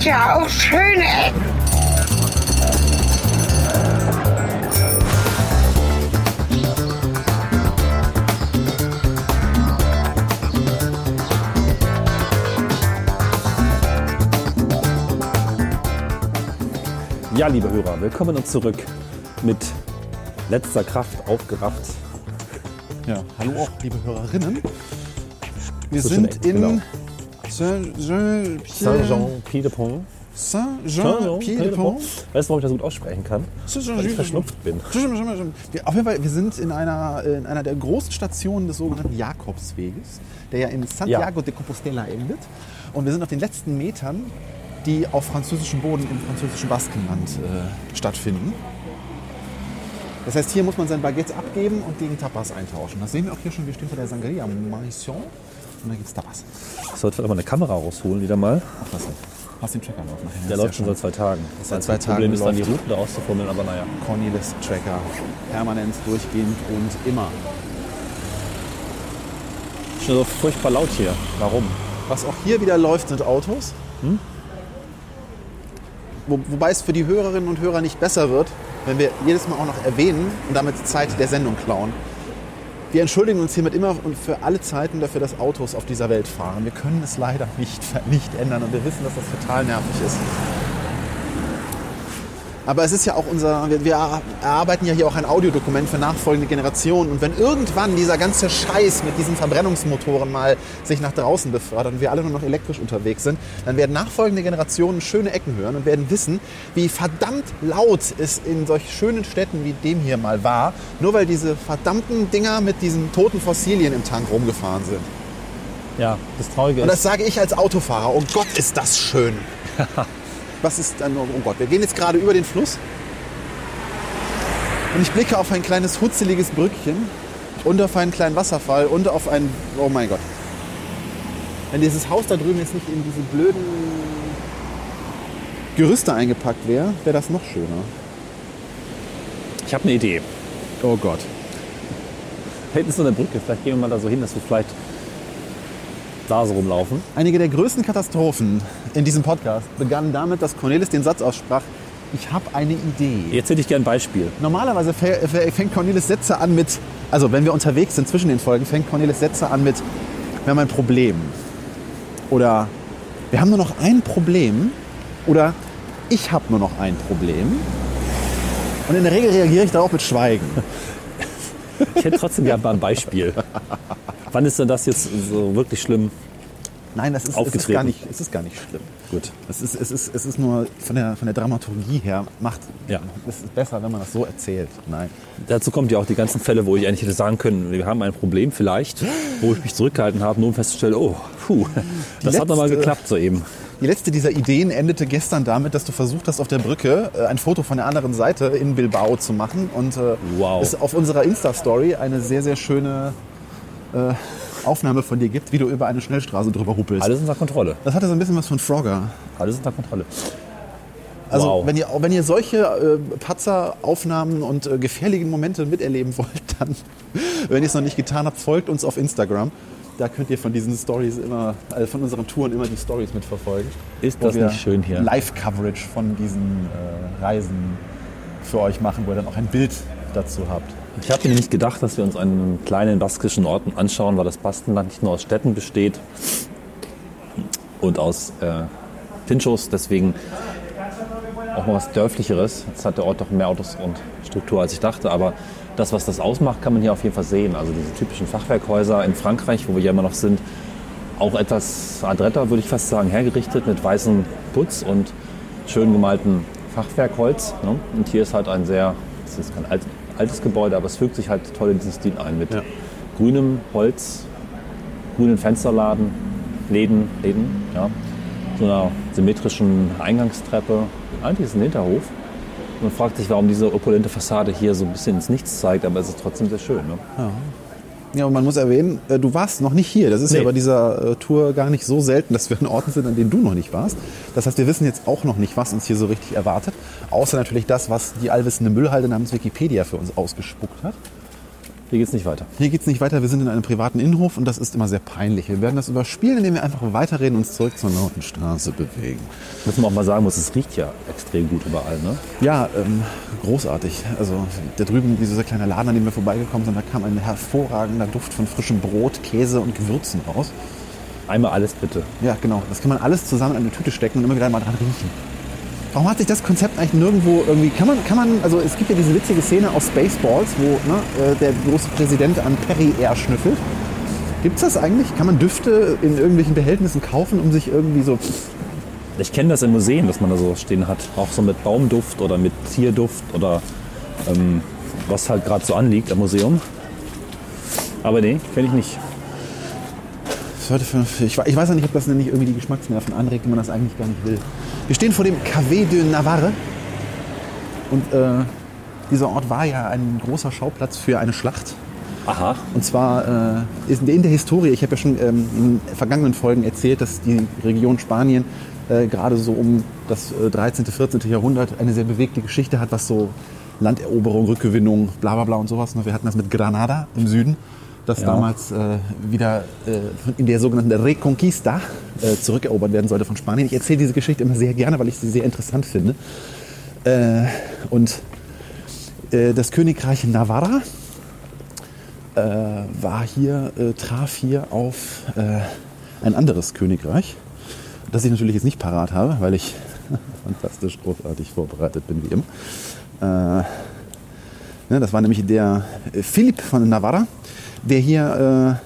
gibt ja auch schöne Ecken. Ja, liebe Hörer, willkommen und zurück mit letzter Kraft aufgerafft. Ja, hallo auch, liebe Hörerinnen. Wir So sind in genau. Saint-Jean-Pied-de-Pont. Saint-Jean-Pied-de-Pont. Saint-Jean-Pied-de-Pont. Weißt du, warum ich das gut aussprechen kann? Weil ich verschnupft bin. Wir, auf jeden Fall, wir sind in einer, in einer der großen Stationen des sogenannten Jakobsweges, der ja in Santiago de Compostela endet. Und wir sind auf den letzten Metern, die auf französischem Boden im französischen Baskenland äh, stattfinden. Das heißt, hier muss man sein Baguette abgeben und gegen Tapas eintauschen. Das sehen wir auch hier schon. Wir stehen vor der Sangria Marisson und da gibt es Tapas. Ich sollte vielleicht mal eine Kamera rausholen wieder mal. Ach, was denn? Hast den Tracker laufen nachher? Der läuft schon seit zwei Tagen. Das Seit zwei Problem Tagen ist dann die. Routen da auszufummeln, aber naja. Cornelis Tracker. Permanent, durchgehend und immer. Ist schon so furchtbar laut hier. Warum? Was auch hier wieder läuft, sind Autos. Wo, wobei es für die Hörerinnen und Hörer nicht besser wird, wenn wir jedes Mal auch noch erwähnen und damit Zeit der Sendung klauen. Wir entschuldigen uns hiermit immer und für alle Zeiten dafür, dass Autos auf dieser Welt fahren. Wir können es leider nicht, nicht ändern und wir wissen, dass das total nervig ist. Aber es ist ja auch unser, wir, wir erarbeiten ja hier auch ein Audiodokument für nachfolgende Generationen. Und wenn irgendwann dieser ganze Scheiß mit diesen Verbrennungsmotoren mal sich nach draußen befördert und wir alle nur noch elektrisch unterwegs sind, dann werden nachfolgende Generationen schöne Ecken hören und werden wissen, wie verdammt laut es in solch schönen Städten wie dem hier mal war, nur weil diese verdammten Dinger mit diesen toten Fossilien im Tank rumgefahren sind. Ja, das Traurige Und das ist, sage ich als Autofahrer. Oh Gott, ist das schön. Was ist dann, oh Gott, wir gehen jetzt gerade über den Fluss. Und ich blicke auf ein kleines hutzeliges Brückchen und auf einen kleinen Wasserfall und auf ein, oh mein Gott. Wenn dieses Haus da drüben jetzt nicht in diese blöden Gerüste eingepackt wäre, wäre das noch schöner. ich habe eine Idee. Oh Gott. Hinten ist so eine Brücke. Vielleicht gehen wir mal da so hin, dass wir vielleicht so rumlaufen. Einige der größten Katastrophen in diesem Podcast begannen damit, dass Cornelis den Satz aussprach, ich habe eine Idee. Jetzt hätte ich gerne ein Beispiel. Normalerweise fä- fä- fängt Cornelis Sätze an mit, also wenn wir unterwegs sind zwischen den Folgen, fängt Cornelis Sätze an mit, wir haben ein Problem. Oder wir haben nur noch ein Problem. Oder ich habe nur noch ein Problem. Und in der Regel reagiere ich darauf mit Schweigen. Ich hätte trotzdem gerne mal ein Beispiel. Wann ist denn das jetzt so wirklich schlimm? Nein, das ist, es ist, gar, nicht, es ist gar nicht schlimm. Gut. Es ist, es ist, es ist nur von der, von der Dramaturgie her, macht, Ja. es ist besser, wenn man das so erzählt. Nein. Dazu kommt ja auch die ganzen Fälle, wo ich eigentlich hätte sagen können, wir haben ein Problem vielleicht, wo ich mich zurückgehalten habe, nur um festzustellen, oh, puh, das hat nochmal letzte- geklappt soeben. Die letzte dieser Ideen endete gestern damit, dass du versucht hast, auf der Brücke äh, ein Foto von der anderen Seite in Bilbao zu machen. Und äh, Wow. es auf unserer Insta-Story eine sehr, sehr schöne äh, Aufnahme von dir gibt, wie du über eine Schnellstraße drüber huppelst. Alles unter Kontrolle. Das hatte so ein bisschen was von Frogger. Alles unter Kontrolle. Also Wow. wenn, ihr, wenn ihr solche äh, Patzeraufnahmen und äh, gefährlichen Momente miterleben wollt, dann, wenn ihr es noch nicht getan habt, folgt uns auf Instagram. Da könnt ihr von diesen Stories immer, also von unseren Touren immer die Stories mitverfolgen. Ist das nicht schön hier? Live-Coverage von diesen äh, Reisen für euch machen, wo ihr dann auch ein Bild dazu habt. Ich habe mir nicht gedacht, dass wir uns einen kleinen baskischen Ort anschauen, weil das Baskenland nicht nur aus Städten besteht und aus äh, Pinchos, deswegen auch mal was Dörflicheres. Jetzt hat der Ort doch mehr Autos und Struktur, als ich dachte, aber das, was das ausmacht, kann man hier auf jeden Fall sehen. Also diese typischen Fachwerkhäuser in Frankreich, wo wir ja immer noch sind, auch etwas adretter, würde ich fast sagen, hergerichtet mit weißem Putz und schön gemaltem Fachwerkholz. Ne? Und hier ist halt ein sehr, es ist kein alt, altes Gebäude, aber es fügt sich halt toll in diesen Stil ein mit Ja. grünem Holz, grünen Fensterladen, Läden, Läden, ja, so einer symmetrischen Eingangstreppe. Eigentlich ist es ein Hinterhof. Man fragt sich, warum diese opulente Fassade hier so ein bisschen ins Nichts zeigt, aber es ist trotzdem sehr schön. Ne? Ja, und man muss erwähnen, äh, du warst noch nicht hier. Das ist Nee. ja bei dieser äh, Tour gar nicht so selten, dass wir an Orten sind, an denen du noch nicht warst. Das heißt, wir wissen jetzt auch noch nicht, was uns hier so richtig erwartet. Außer natürlich das, was die allwissende Müllhalde namens Wikipedia für uns ausgespuckt hat. Hier geht's nicht weiter. Hier geht's nicht weiter. Wir sind in einem privaten Innenhof und das ist immer sehr peinlich. Wir werden das überspielen, indem wir einfach weiterreden und uns zurück zur Lautenstraße bewegen. Was man auch mal sagen muss, es riecht ja extrem gut überall. Ne? Ja, ähm, großartig. Also da drüben, dieser kleine Laden, an dem wir vorbeigekommen sind, da kam ein hervorragender Duft von frischem Brot, Käse und Gewürzen raus. Einmal alles bitte. Ja, genau. Das kann man alles zusammen in eine Tüte stecken und immer wieder mal dran riechen. Warum hat sich das Konzept eigentlich nirgendwo irgendwie, kann man, kann man, also es gibt ja diese witzige Szene aus Spaceballs, wo ne, äh, der große Präsident an Perry Air schnüffelt. Gibt's das eigentlich? Kann man Düfte in irgendwelchen Behältnissen kaufen, um sich irgendwie so Ich kenne das in Museen, dass man da so stehen hat. Auch so mit Baumduft oder mit Tierduft oder ähm, was halt gerade so anliegt am Museum. Aber nee, kenne ich nicht. ich weiß ja nicht, ob das nicht irgendwie die Geschmacksnerven anregt, wenn man das eigentlich gar nicht will. Wir stehen vor dem Café de Navarre und äh, dieser Ort war ja ein großer Schauplatz für eine Schlacht. Aha. Und zwar äh, ist in der Historie, ich habe ja schon ähm, in vergangenen Folgen erzählt, dass die Region Spanien äh, gerade so um das äh, 13., 14. Jahrhundert eine sehr bewegte Geschichte hat, was so Landeroberung, Rückgewinnung, bla bla bla und sowas. ne? Wir hatten das mit Granada im Süden, das Ja. damals äh, wieder äh, in der sogenannten Reconquista äh, zurückerobert werden sollte von Spanien. Ich erzähle diese Geschichte immer sehr gerne, weil ich sie sehr interessant finde. Äh, und äh, das Königreich Navarra äh, war hier, traf hier auf ein anderes Königreich, das ich natürlich jetzt nicht parat habe, weil ich fantastisch großartig vorbereitet bin wie immer. Ne, das war nämlich der Philipp von Navarra, der hier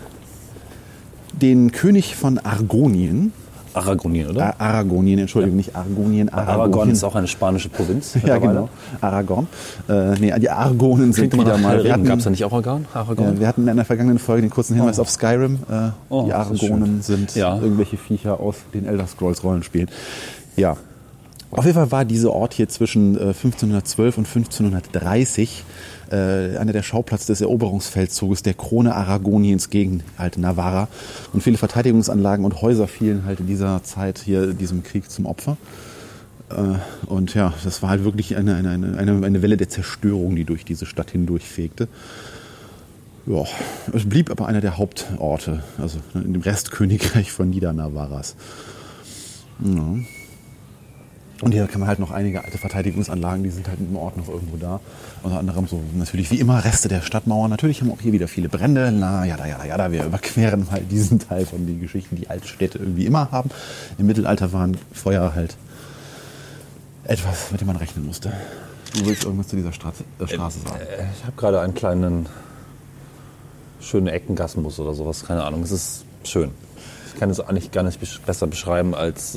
äh, den König von Argonien, Aragonien, oder? Ar Aragonien, Entschuldigung, nicht Argonien, Aragonien. Aragon ist auch eine spanische Provinz. ja, genau. Aragon. Äh, nee, die Argonen sind Klingt wieder mal. Gab es da nicht auch Aragon? Aragon? ja, wir hatten in der vergangenen Folge den kurzen Hinweis Oh. auf Skyrim. Äh, Oh, die Argonen sind Ja. irgendwelche Viecher aus den Elder Scrolls Rollenspielen. Ja. Auf jeden Fall war dieser Ort hier zwischen äh, 1512 und 1530 äh, einer der Schauplatz des Eroberungsfeldzuges der Krone Aragoniens gegen halt Navarra. Und viele Verteidigungsanlagen und Häuser fielen halt in dieser Zeit hier diesem Krieg zum Opfer. Äh, Und ja, das war halt wirklich eine, eine, eine, eine, Welle der Zerstörung, die durch diese Stadt hindurchfegte. Ja, es blieb aber einer der Hauptorte, also in dem Restkönigreich von Niedernavarras. Ja. Und hier kann man halt noch einige alte Verteidigungsanlagen, die sind halt im Ort noch irgendwo da. Unter anderem so natürlich wie immer Reste der Stadtmauer. Natürlich haben wir auch hier wieder viele Brände. Na, ja, ja, ja, wir überqueren halt diesen Teil von den Geschichten, die alte Städte irgendwie immer haben. Im Mittelalter waren Feuer halt etwas, mit dem man rechnen musste. Du willst irgendwas zu dieser Straße, äh, Straße sagen? Ich habe gerade einen kleinen schönen Eckengassenbus oder sowas, keine Ahnung. Es ist schön. Ich kann es eigentlich gar nicht besser beschreiben als.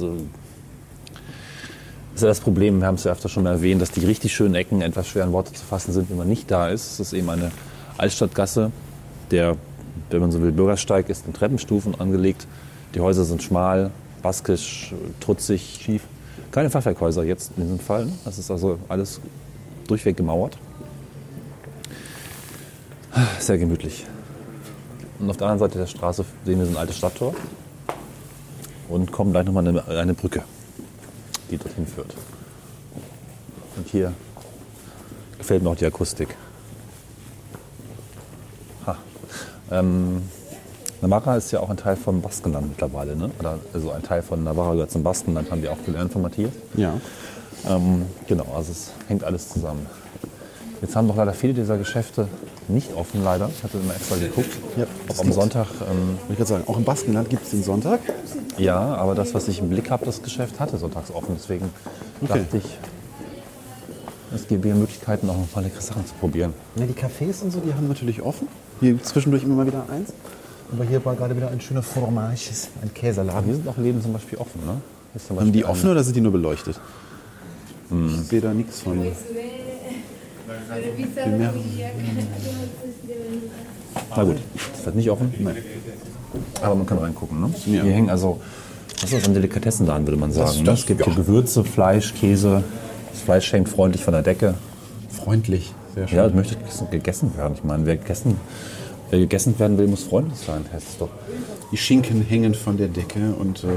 Das ist ja das Problem, wir haben es ja öfter schon erwähnt, dass die richtig schönen Ecken etwas schwer in Worte zu fassen sind, wenn man nicht da ist. Es ist eben eine Altstadtgasse, der, wenn man so will, Bürgersteig ist in Treppenstufen angelegt. Die Häuser sind schmal, baskisch, trutzig, schief. Keine Fachwerkhäuser jetzt in diesem Fall. Das ist also alles durchweg gemauert. Sehr gemütlich. Und auf der anderen Seite der Straße sehen wir so ein altes Stadttor und kommen gleich nochmal eine, eine Brücke, die dorthin führt. Und hier gefällt mir auch die Akustik. Ha. Ähm, Navarra ist ja auch ein Teil von Baskenland mittlerweile, ne? Oder, also ein Teil von Navarra gehört zum Baskenland, haben wir auch gelernt von Matthias. Ja. Ähm, genau, also es hängt alles zusammen. Jetzt haben doch leider viele dieser Geschäfte nicht offen, leider. Ich hatte immer extra geguckt, Ja, ob am. Sonntag. Ähm, ich gerade sagen, auch im Baskenland gibt es den Sonntag. ja, aber das, was ich im Blick habe, das Geschäft hatte sonntags offen. Deswegen Okay. dachte ich, es gäbe hier Möglichkeiten, auch noch mal leckere Sachen zu probieren. Ja, die Cafés und so, die haben natürlich offen. Hier zwischendurch immer mal wieder eins. Aber hier war gerade wieder ein schöner Fromages, ein Käseladen. hier sind auch Läden zum Beispiel offen, ne? Zum Haben die Beispiel offen oder sind die nur beleuchtet? Ich sehe da nichts von. Primero. Na gut, ist halt nicht offen. Aber man kann reingucken. Ne? Ja. Hier hängen also, was ist ein Delikatessenladen, würde man sagen. ne? das- es gibt hier ja. Gewürze, Fleisch, Käse. Das Fleisch hängt freundlich von der Decke. Freundlich. Sehr schön. Ja, das möchte gegessen werden. Ich meine, wer gegessen, wer gegessen werden will, muss freundlich sein, heißt es doch. Die Schinken hängen von der Decke und äh,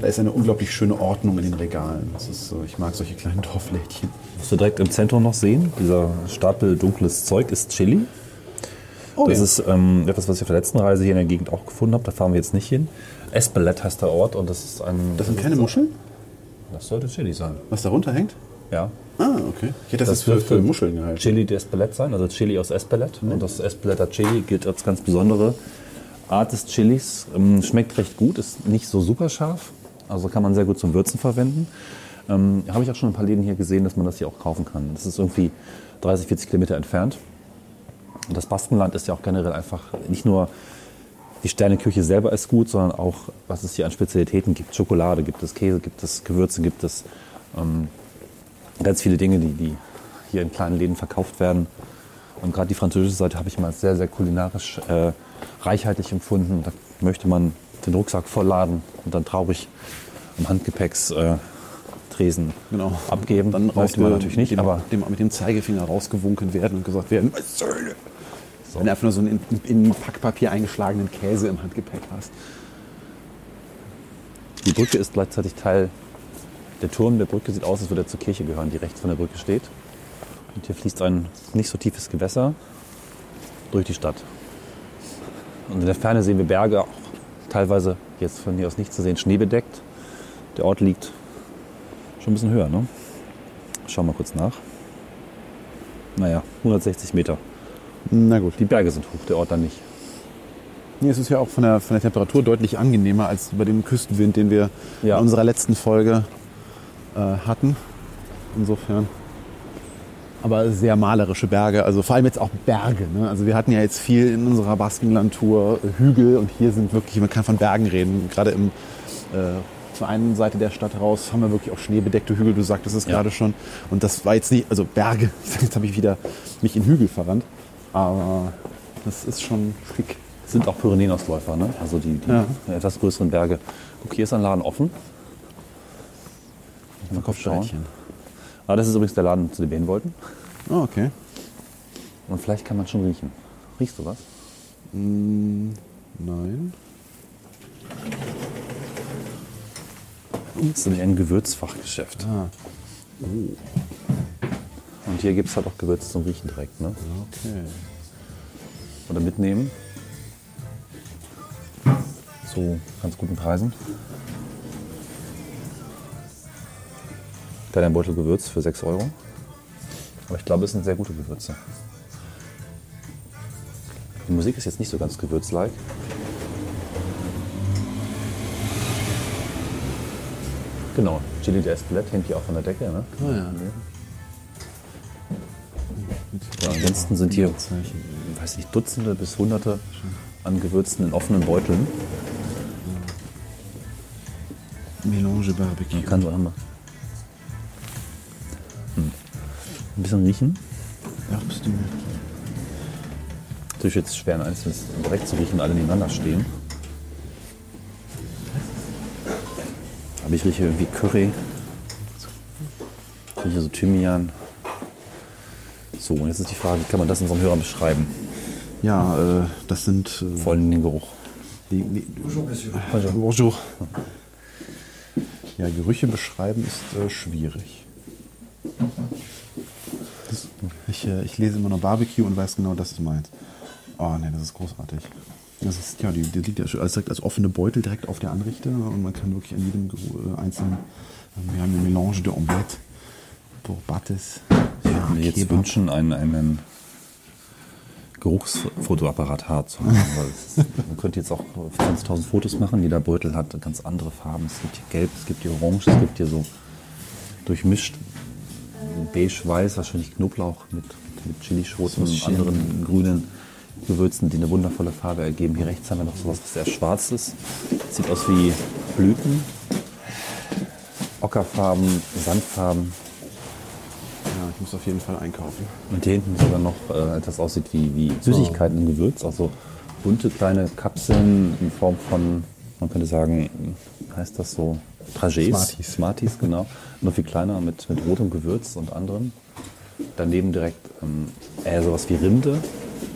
da ist eine unglaublich schöne Ordnung in den Regalen. Das ist so, ich mag solche kleinen Dorflädchen. Was wir direkt im Zentrum noch sehen, dieser Stapel dunkles Zeug, ist Chili. Oh, das ja. ist ähm, etwas, was ich auf der letzten Reise hier in der Gegend auch gefunden habe. Da fahren wir jetzt nicht hin. Espelette heißt der Ort und das ist ein. Das sind keine Muscheln? Das sollte Chili sein. Was darunter hängt? Ja. Ah, okay. Hätte das, Das jetzt für, Muscheln gehalten. Chili de Espelette sein, also Chili aus Espelette. Und das Espelette Chili gilt als ganz besondere Art des Chilis. Ähm, schmeckt recht gut, ist nicht so super scharf. Also kann man sehr gut zum Würzen verwenden. Ähm, Habe ich auch schon ein paar Läden hier gesehen, dass man das hier auch kaufen kann. Das ist irgendwie 30, 40 Kilometer entfernt. Und das Baskenland ist ja auch generell einfach nicht nur die Sterneküche selber ist gut, sondern auch, was es hier an Spezialitäten gibt. Schokolade gibt es, Käse gibt es, Gewürze gibt es. Ähm, ganz viele Dinge, die, die hier in kleinen Läden verkauft werden. Und gerade die französische Seite habe ich mal als sehr, sehr kulinarisch äh, reichhaltig empfunden. Da möchte man den Rucksack vollladen und dann traurig am Handgepäcks äh, Genau. abgeben. Dann möchte man natürlich nicht, dem, aber dem, mit dem Zeigefinger rausgewunken werden und gesagt werden, "Was Söhne?" Wenn du einfach nur so einen in, in Packpapier eingeschlagenen Käse im Handgepäck hast. die Brücke ist gleichzeitig Teil, der Turm der Brücke sieht aus, als würde er zur Kirche gehören, die rechts von der Brücke steht. Und hier fließt ein nicht so tiefes Gewässer durch die Stadt. Und in der Ferne sehen wir Berge, auch teilweise jetzt von hier aus nicht zu sehen, schneebedeckt. Der Ort liegt schon ein bisschen höher, ne? Schauen wir mal kurz nach. Naja, 160 Meter. Na gut. Die Berge sind hoch, der Ort dann nicht. Nee, es ist ja auch von der, von der Temperatur deutlich angenehmer als bei dem Küstenwind, den wir Ja. in unserer letzten Folge hatten. Insofern. Aber sehr malerische Berge, also vor allem jetzt auch Berge. Ne? Also wir hatten ja jetzt viel in unserer Baskenland-Tour äh, Hügel und hier sind wirklich, man kann von Bergen reden. Gerade im, äh, zur einen Seite der Stadt raus haben wir wirklich auch schneebedeckte Hügel, du sagtest es Ja. gerade schon. Und das war jetzt nicht, also Berge, jetzt habe ich wieder mich in Hügel verrannt. Aber das ist schon schick. Sind auch Pyrenäenausläufer, ne? Also die, die Ja. etwas größeren Berge. Guck, hier ist ein Laden offen. Mal kurz schauen. Scheidchen. Ah, das ist übrigens der Laden, zu dem wir hin wollten. Ah, okay. Und vielleicht kann man schon riechen. Riechst du was? Nein. Das ist nämlich ein Gewürzfachgeschäft. Ah, Und hier gibt es halt auch Gewürze zum Riechen direkt. Ne? okay. Oder mitnehmen. Zu ganz guten Preisen. Kleiner Beutel Gewürz für 6 Euro. Aber ich glaube, es sind sehr gute Gewürze. Die Musik ist jetzt nicht so ganz gewürzlike. Genau, Chili de Espelette hängt hier auch von der Decke. Ne? Ah, ja. Ja, ansonsten sind hier, weiß nicht, Dutzende bis Hunderte an Gewürzen in offenen Beuteln. Melange Barbecue. Kann so haben. Ein bisschen riechen. Du. Natürlich jetzt schwer ein einzelnes direkt zu riechen, alle nebeneinander stehen. Aber ich rieche irgendwie Curry. Ich rieche so Thymian. So, und jetzt ist die Frage, wie kann man das unseren Hörern beschreiben? Ja, äh, das sind. Äh, Vor allem den Geruch. die, die, Bonjour, Bonjour. Ja, Gerüche beschreiben ist äh, schwierig. Ich, äh, ich lese immer nur Barbecue und weiß genau, das ist meins. Oh ne, das ist großartig. Das ist, ja, die, die liegt ja schon als, direkt als offene Beutel direkt auf der Anrichte und man kann wirklich an jedem äh, einzelnen. äh, Wir haben eine Melange de Omelette, Bourbates. Ich würde mir jetzt Kebab. wünschen, einen, einen Geruchsfotoapparat hart zu haben. Man könnte jetzt auch 20.000 Fotos machen. Jeder Beutel hat ganz andere Farben. Es gibt hier gelb, es gibt hier orange, es gibt hier so durchmischt beige-weiß, wahrscheinlich Knoblauch mit, mit Chilischoten und anderen grünen Gewürzen, die eine wundervolle Farbe ergeben. Hier rechts haben wir noch sowas, was sehr schwarz ist. Sieht aus wie Blüten. Ockerfarben, Sandfarben. Ja, ich muss auf jeden Fall einkaufen. Und hier hinten sogar noch äh, etwas aussieht wie, wie Süßigkeiten im Gewürz, also bunte kleine Kapseln in Form von, man könnte sagen, heißt das so, Trajets? Smarties. Smarties, genau. Nur viel kleiner mit, mit rotem Gewürz und anderem. Daneben direkt ähm, eher sowas wie Rinde,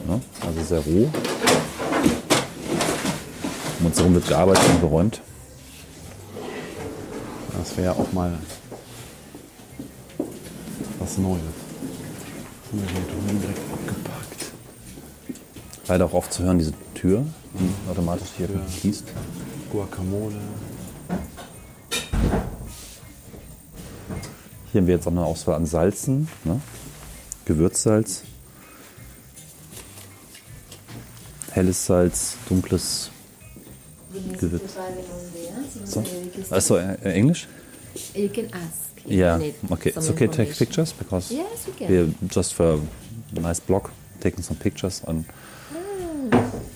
ne? also sehr roh. Um uns herum wird gearbeitet und geräumt. Das wäre ja auch mal was Neues. Haben wir hier drüben direkt abgepackt. Leider auch aufzuhören, diese Tür, die automatisch hier schließt. Guacamole. Hier haben wir jetzt auch eine Auswahl an Salzen. Ne? Gewürzsalz. Helles Salz, dunkles. Gewürz. So. Also äh, Englisch? You can ask. if Yeah. need Okay. It's okay to take pictures because Yes, we can. we're just for a nice blog taking some pictures on.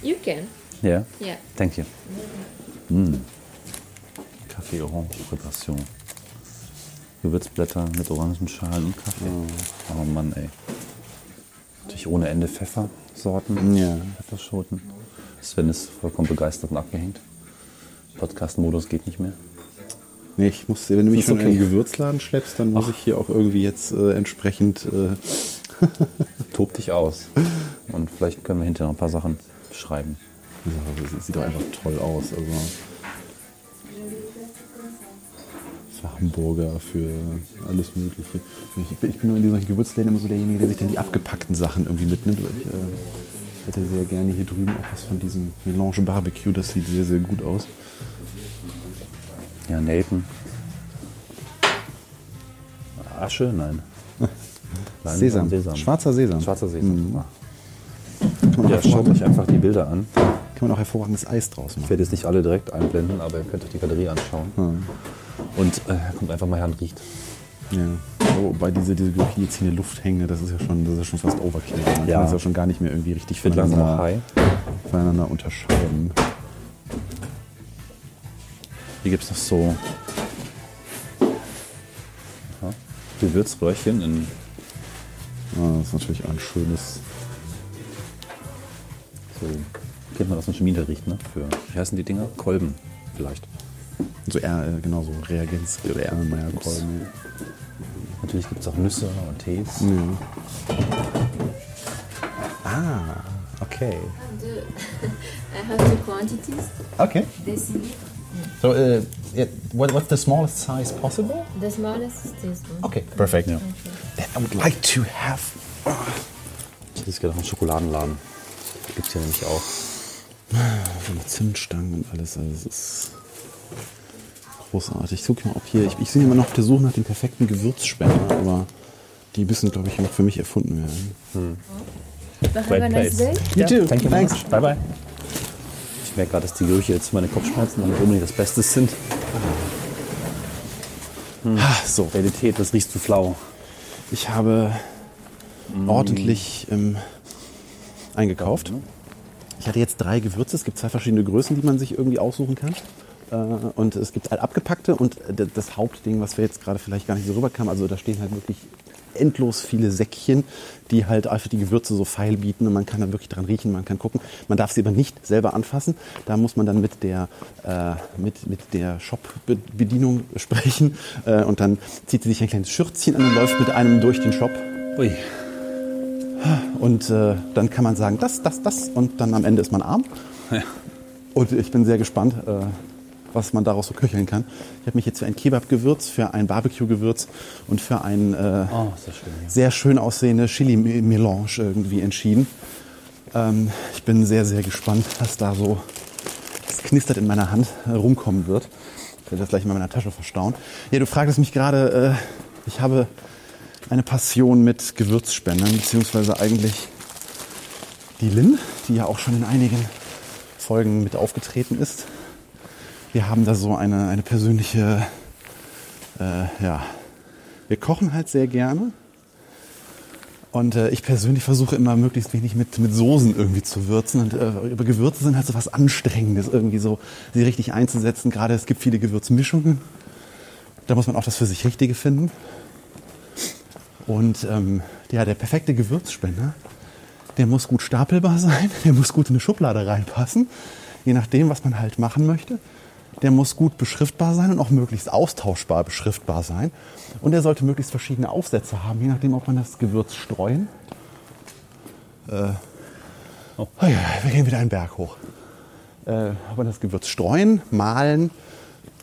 You can. Yeah. Yeah. Thank you. Mm. Kaffee Orange Präparation. Gewürzblätter mit Orangenschalen und Kaffee. Oh Mann, ey. Natürlich ohne Ende Pfeffersorten. Ja. Pfefferschoten. Sven ist vollkommen begeistert und abgehängt. Podcast-Modus geht nicht mehr. Nee, ich muss, wenn du mich schon in okay. den Gewürzladen schleppst, dann muss ich hier auch irgendwie jetzt äh, entsprechend. Äh, Tob dich aus. Und vielleicht können wir hinterher noch ein paar Sachen beschreiben. Das sieht doch einfach toll aus. Also. Für Hamburger, für alles Mögliche. Ich bin, ich bin nur in diesen Gewürzläden immer so derjenige, der sich dann die abgepackten Sachen irgendwie mitnimmt. weil Ich äh, hätte sehr gerne hier drüben auch was von diesem Melange Barbecue. Das sieht sehr, sehr gut aus. Ja, Nelken. Asche? Nein. Sesam. Sesam. Schwarzer Sesam. Schwarzer Sesam. Ah. Kann man, Ja, schaut euch einfach die Bilder an. Kann man auch hervorragendes Eis draus Ich machen. werde jetzt nicht alle direkt einblenden, aber ihr könnt euch die Galerie anschauen. Und äh, kommt einfach mal her und riecht. Ja. Oh, Wobei diese, diese der Luft hängen, das ist ja schon, das ist schon fast Overkill. Man Ja. kann es ja schon gar nicht mehr irgendwie richtig Ich high. voneinander unterscheiden. Hier gibt es noch so ja, Gewürzröhrchen in Ah, das ist natürlich auch ein schönes. so, kennt man aus dem Schmiede riecht, ne? Für, wie heißen die Dinger? Kolben vielleicht. So eher, äh, genau, so Reagenz oder Erlenmeyer-Kolben. Natürlich gibt es auch Nüsse und Tees. Ah, okay. I have two quantities. Okay. So, uh, what, what's the smallest size possible? The smallest is this one. Okay, perfect. Ja. I would like to have. Das ist gerade noch ein Schokoladenladen. Gibt es hier nämlich auch. So mit Zimtstangen und alles. Also es ist großartig. Ich gucke mal, ob hier. Ich, ich bin immer noch auf der Suche nach dem perfekten Gewürzspender, aber die müssen, glaube ich, noch für mich erfunden werden. A nice day. You too. Thank you Thanks. Bye bye. Ich merke gerade, dass die Gerüche jetzt meine Kopfschmerzen und unbedingt das Beste sind. Ah, so, Realität, das riechst du flau. ich habe ordentlich ähm, eingekauft. Ich hatte jetzt drei Gewürze. Es gibt zwei verschiedene Größen, die man sich irgendwie aussuchen kann. Äh, Und es gibt halt abgepackte und d- das Hauptding, was wir jetzt gerade vielleicht gar nicht so rüberkamen, also da stehen halt wirklich endlos viele Säckchen, die halt einfach die Gewürze so feil bieten und man kann dann wirklich dran riechen, man kann gucken. Man darf sie aber nicht selber anfassen. Da muss man dann mit der, äh, mit, mit der Shop-Bedienung sprechen äh, und dann zieht sie sich ein kleines Schürzchen an und läuft mit einem durch den Shop. Ui. Und äh, dann kann man sagen, das, das, das und dann am Ende ist man arm. Und ich bin sehr gespannt, äh, was man daraus so köcheln kann. Ich habe mich jetzt für ein Kebab-Gewürz, für ein Barbecue-Gewürz und für ein äh, Oh, das schön. hier. sehr schön aussehende Chili-Melange irgendwie entschieden. Ähm, ich bin sehr, sehr gespannt, was da so es knistert in meiner Hand äh, rumkommen wird. Ich werde das gleich mal in meiner Tasche verstauen. Ja, du fragtest mich gerade, äh, ich habe eine Passion mit Gewürzspendern, beziehungsweise eigentlich die Lynn, die ja auch schon in einigen Folgen mit aufgetreten ist. Wir haben da so eine, eine persönliche, äh, ja, wir kochen halt sehr gerne. Und äh, ich persönlich versuche immer möglichst wenig mit, mit Soßen irgendwie zu würzen. Und äh, über Gewürze sind halt so was Anstrengendes, irgendwie so sie richtig einzusetzen. Gerade es gibt viele Gewürzmischungen. Da muss man auch das für sich Richtige finden. Und ähm, ja, der perfekte Gewürzspender, der muss gut stapelbar sein, der muss gut in eine Schublade reinpassen, je nachdem, was man halt machen möchte. Der muss gut beschriftbar sein und auch möglichst austauschbar beschriftbar sein. Und er sollte möglichst verschiedene Aufsätze haben, je nachdem, ob man das Gewürz streuen. Äh, oh. ja, wir gehen wieder einen Berg hoch. Äh, ob man das Gewürz streuen, mahlen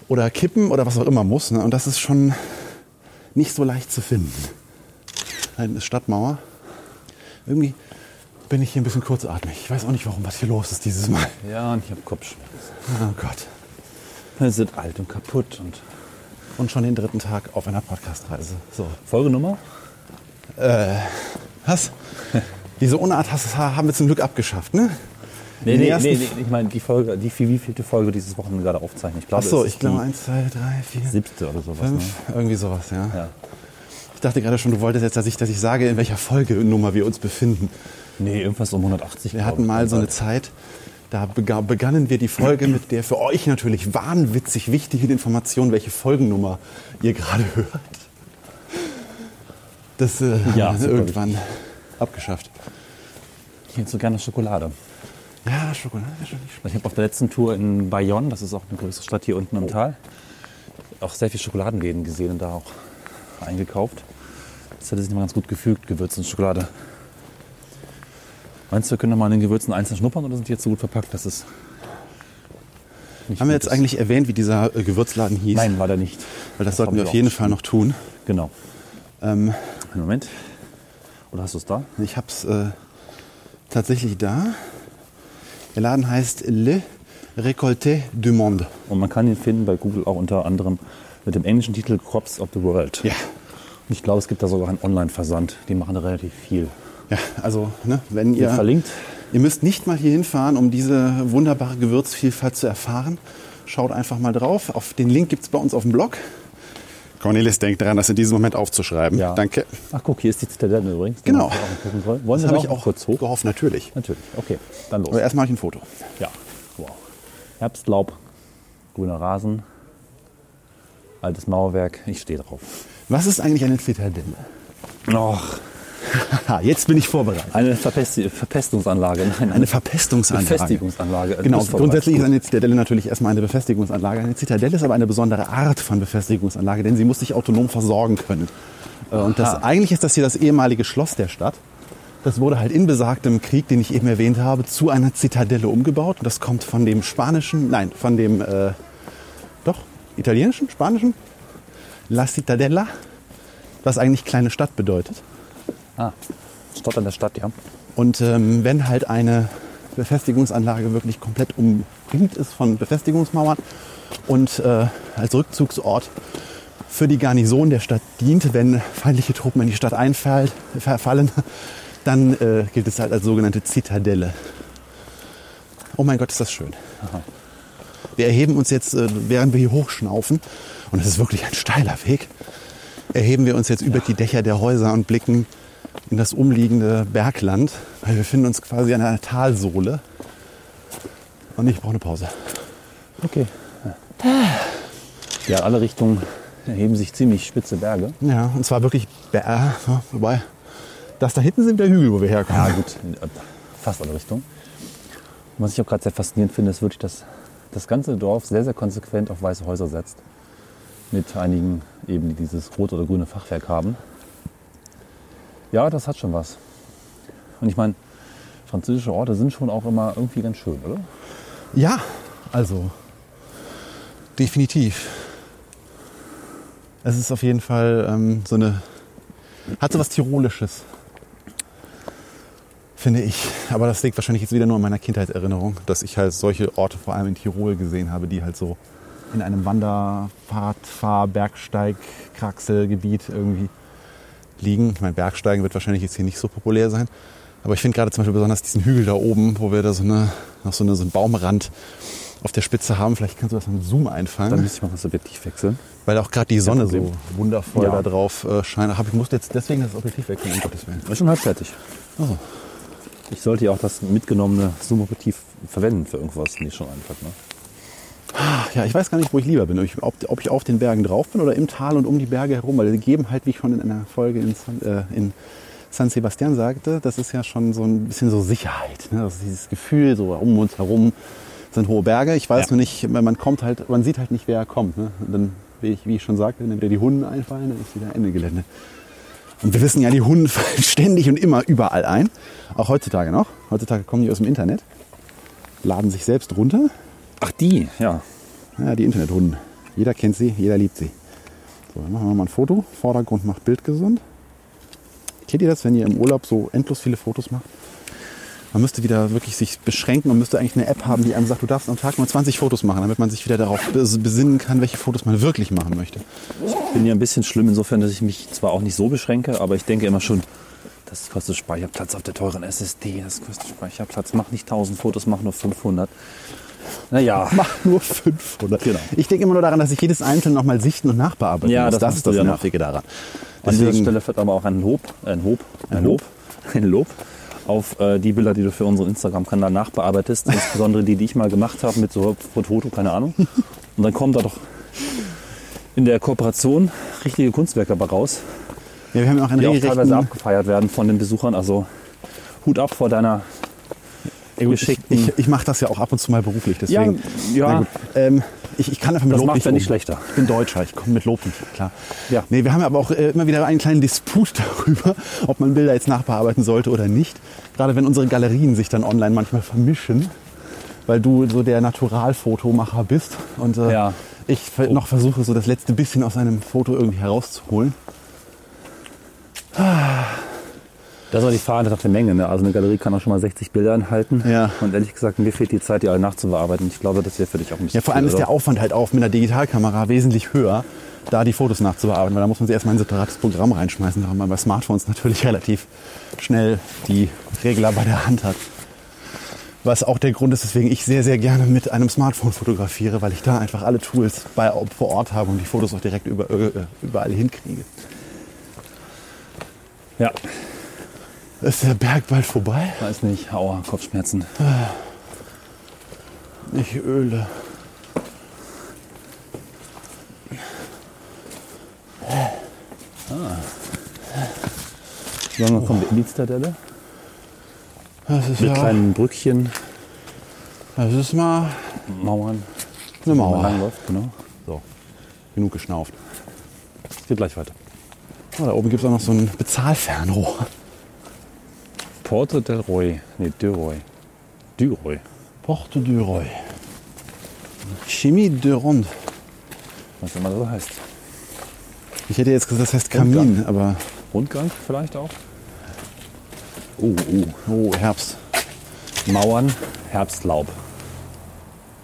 oder kippen oder was auch immer muss. Ne? Und das ist schon nicht so leicht zu finden. Eine Stadtmauer. Irgendwie bin ich hier ein bisschen kurzatmig. Ich weiß auch nicht, warum was hier los ist dieses Mal. Ja, und ich habe Kopfschmerzen. Oh Gott. Wir sind alt und kaputt. Und Und schon den dritten Tag auf einer Podcast-Reise. So. Folgenummer? Was? Diese Unart haben wir zum Glück abgeschafft, ne? Nee, nee, nee, nee, ich meine die Folge, die wie vielte Folge dieses Wochenende gerade aufzeichnen. Ich Ach glaube, so, es ich ist glaube die 1, 2, 3, 4, siebte oder sowas. 5, Ne? irgendwie sowas, ja. Ja. Ich dachte gerade schon, du wolltest jetzt, dass ich, dass ich sage, in welcher Folgenummer wir uns befinden. Nee, irgendwas um 180. Wir hatten mal so eine. Zeit, da bega- begannen wir die Folge mit der für euch natürlich wahnwitzig wichtigen Information, welche Folgennummer ihr gerade hört. Das äh, Ja, haben wir irgendwann abgeschafft. Ich hätte so gerne Schokolade. Ja, Schokolade wäre schon nicht schlecht. Ich habe auf der letzten Tour in Bayonne, das ist auch eine größere Stadt hier unten im Tal, auch sehr viel Schokoladenläden gesehen und da auch eingekauft. Das hätte sich immer ganz gut gefügt, Gewürze und Schokolade. Meinst du, wir können noch mal an den Gewürzen einzeln schnuppern oder sind die jetzt so gut verpackt, dass es nicht Haben wir jetzt ist? eigentlich erwähnt, wie dieser äh, Gewürzladen hieß? Nein, leider nicht. Weil das, sollten haben wir auf jeden Fall noch tun. Genau. Ähm, Einen Moment. Oder hast du es da? ich habe es äh, tatsächlich da. Der Laden heißt Le Récolté du Monde. Und man kann ihn finden bei Google auch unter anderem mit dem englischen Titel Crops of the World. Ja. Ich glaube, es gibt da sogar einen Online-Versand. Die machen da relativ viel. Ja, also ne, wenn Ihr ihr verlinkt. Ihr müsst nicht mal hier hinfahren, um diese wunderbare Gewürzvielfalt zu erfahren. Schaut einfach mal drauf. Auf den Link gibt es bei uns auf dem Blog. Cornelis denkt daran, das in diesem Moment aufzuschreiben. Ja. Danke. Ach guck, hier ist die Zitadelle übrigens. Genau. soll. Wollen Das wir habe da ich auch kurz hoch? gehofft, natürlich. Natürlich. Okay, dann los. Aber erst mache ich ein Foto. Ja, wow. Herbstlaub, grüner Rasen, altes Mauerwerk. Ich stehe drauf. Was ist eigentlich eine Zitadelle? Och, jetzt bin ich vorbereitet. eine Verpesti Verpestungsanlage. Nein, Eine Verpestungsanlage. Befestigungsanlage. Genau, Du bist grundsätzlich ist eine Zitadelle natürlich erstmal eine Befestigungsanlage. Eine Zitadelle ist aber eine besondere Art von Befestigungsanlage, denn sie muss sich autonom versorgen können. Äh, Und das, Aha. eigentlich ist das hier das ehemalige Schloss der Stadt. Das wurde halt in besagtem Krieg, den ich eben erwähnt habe, zu einer Zitadelle umgebaut. Und das kommt von dem spanischen, nein, von dem, äh, doch, italienischen, spanischen, La Cittadella, was eigentlich kleine Stadt bedeutet. Ah, Stadt an der Stadt, ja. Und ähm, wenn halt eine Befestigungsanlage wirklich komplett umringt ist von Befestigungsmauern und äh, als Rückzugsort für die Garnison der Stadt dient, wenn feindliche Truppen in die Stadt einfallen, verfallen, dann äh, gilt es halt als sogenannte Zitadelle. Oh mein Gott, ist das schön. Wir erheben uns jetzt, äh, während wir hier hochschnaufen, und es ist wirklich ein steiler Weg, erheben wir uns jetzt über die Dächer der Häuser und blicken in das umliegende Bergland, weil wir befinden uns quasi an einer Talsohle. Und ich brauche eine Pause. Okay. Ja, alle Richtungen erheben sich ziemlich spitze Berge. Ja, und zwar wirklich Berg, ja, wobei das da hinten sind der Hügel, wo wir herkommen. Ja, gut, äh, fast alle Richtungen. Und was ich auch gerade sehr faszinierend finde, ist wirklich, dass das ganze Dorf sehr, sehr konsequent auf weiße Häuser setzt. Mit einigen eben, die dieses rote oder grüne Fachwerk haben. Ja, das hat schon was. Und ich meine, französische Orte sind schon auch immer irgendwie ganz schön, oder? Ja, also definitiv. Es ist auf jeden Fall ähm, so eine, hat so was Tirolisches, finde ich. Aber das liegt wahrscheinlich jetzt wieder nur an meiner Kindheitserinnerung, dass ich halt solche Orte vor allem in Tirol gesehen habe, die halt so in einem Wander-, Fahrradfahr-, Bergsteig-, Kraxelgebiet irgendwie liegen. Ich meine, Bergsteigen wird wahrscheinlich jetzt hier nicht so populär sein. Aber ich finde gerade zum Beispiel besonders diesen Hügel da oben, wo wir da so, eine, noch so, eine, so einen Baumrand auf der Spitze haben. Vielleicht kannst du das mit Zoom einfangen. Dann müsste ich mal das Objektiv wechseln. weil auch gerade die Sonne so wundervoll Ja. da drauf äh, scheint. Ich musste jetzt deswegen das Objektiv wechseln, um Gottes Willen. Ist schon halb fertig. Oh. Ich sollte ja auch das mitgenommene Zoom-Objektiv verwenden für irgendwas, nicht schon einfach. Ne? Ja, ich weiß gar nicht, wo ich lieber bin. Ob ich, ob, ich auf den Bergen drauf bin oder im Tal und um die Berge herum. Weil die geben halt, wie ich schon in einer Folge in, San- äh, in San Sebastian sagte, das ist ja schon so ein bisschen so Sicherheit. Ne? Das ist dieses Gefühl, so um uns herum sind hohe Berge. Ich weiß Ja. nur nicht, man kommt halt, man sieht halt nicht, wer kommt. Ne? Und dann, wie ich, wie ich schon sagte, wenn dann wieder die Hunde einfallen, dann ist wieder Ende Gelände. Und wir wissen ja, die Hunde fallen ständig und immer überall ein. Auch heutzutage noch. Heutzutage kommen die aus dem Internet, laden sich selbst runter. Ach, die, ja. Ja, die Internethunden. Jeder kennt sie, jeder liebt sie. So, dann machen wir mal ein Foto. Vordergrund macht Bild gesund. Kennt ihr das, wenn ihr im Urlaub so endlos viele Fotos macht? Man müsste wieder wirklich sich beschränken und müsste eigentlich eine App haben, die einem sagt, du darfst am Tag nur 20 Fotos machen, damit man sich wieder darauf bes- besinnen kann, welche Fotos man wirklich machen möchte. Ich bin ja ein bisschen schlimm insofern, dass ich mich zwar auch nicht so beschränke, aber ich denke immer schon, das kostet Speicherplatz auf der teuren SSD, das kostet Speicherplatz. Mach nicht 1000 Fotos, mach nur 500. Naja, Mach nur 500. Genau. Ich denke immer nur daran, dass ich jedes einzelne nochmal sichten und nachbearbeiten Ja, muss. das Das, ist das ja. Nervige daran. an dieser Stelle wird aber auch ein Lob, ein Lob, ein, Ein Lob, ein Lob auf äh, die Bilder, die du für unseren Instagram-Kanal nachbearbeitest, insbesondere die, die ich mal gemacht habe mit so Foto, keine Ahnung. Und dann kommen da doch in der Kooperation richtige Kunstwerke dabei raus, ja, wir haben auch die auch teilweise abgefeiert werden von den Besuchern. Also Hut ab vor deiner Ja, gut, ich geschickten- ich, ich mache das ja auch ab und zu mal beruflich. Deswegen, Ja, ja. Ähm, ich, ich kann einfach mit Das Lob macht's nicht ja nicht um. schlechter. Ich bin Deutscher, ich komme mit Lob nicht klar. Ja. Nee, wir haben aber auch äh, immer wieder einen kleinen Disput darüber, ob man Bilder jetzt nachbearbeiten sollte oder nicht. Gerade wenn unsere Galerien sich dann online manchmal vermischen, weil du so der Naturalfotomacher bist und äh, Ja. ich ver- noch versuche, so das letzte bisschen aus einem Foto irgendwie herauszuholen. Das ist auch die Frage nach der Menge. Ne? Also eine Galerie kann auch schon mal 60 Bilder enthalten. Ja. Und ehrlich gesagt, mir fehlt die Zeit, die alle nachzubearbeiten. Ich glaube, das wäre für dich auch ein bisschen Ja, vor allem viel, ist der? Aufwand halt auch mit einer Digitalkamera wesentlich höher, da die Fotos nachzubearbeiten, weil da muss man sich erstmal ein separates Programm reinschmeißen, da man bei Smartphones natürlich relativ schnell die Regler bei der Hand hat. Was auch der Grund ist, weswegen ich sehr, sehr gerne mit einem Smartphone fotografiere, weil ich da einfach alle Tools bei, vor Ort habe und die Fotos auch direkt über, äh, überall hinkriege. Ja, Ist der Berg bald vorbei? weiß nicht. Aua, Kopfschmerzen. Ich öle. So, dann kommt die Zitadelle Das ist mit ja, kleinen Brückchen, das ist mal Mauern. eine Mauer. langläuft, genau. So, genug geschnauft. Es geht gleich weiter. Oh, da oben gibt es auch noch so ein Bezahlfernrohr. Porte del Roy. Nee, de Roy. Du Roy. Porte du Roy. Chimie de Ronde. Was immer das so heißt. Ich hätte jetzt gesagt, das heißt Kamin, aber Rundgang vielleicht auch. Oh, oh. oh, Herbst. Mauern, Herbstlaub.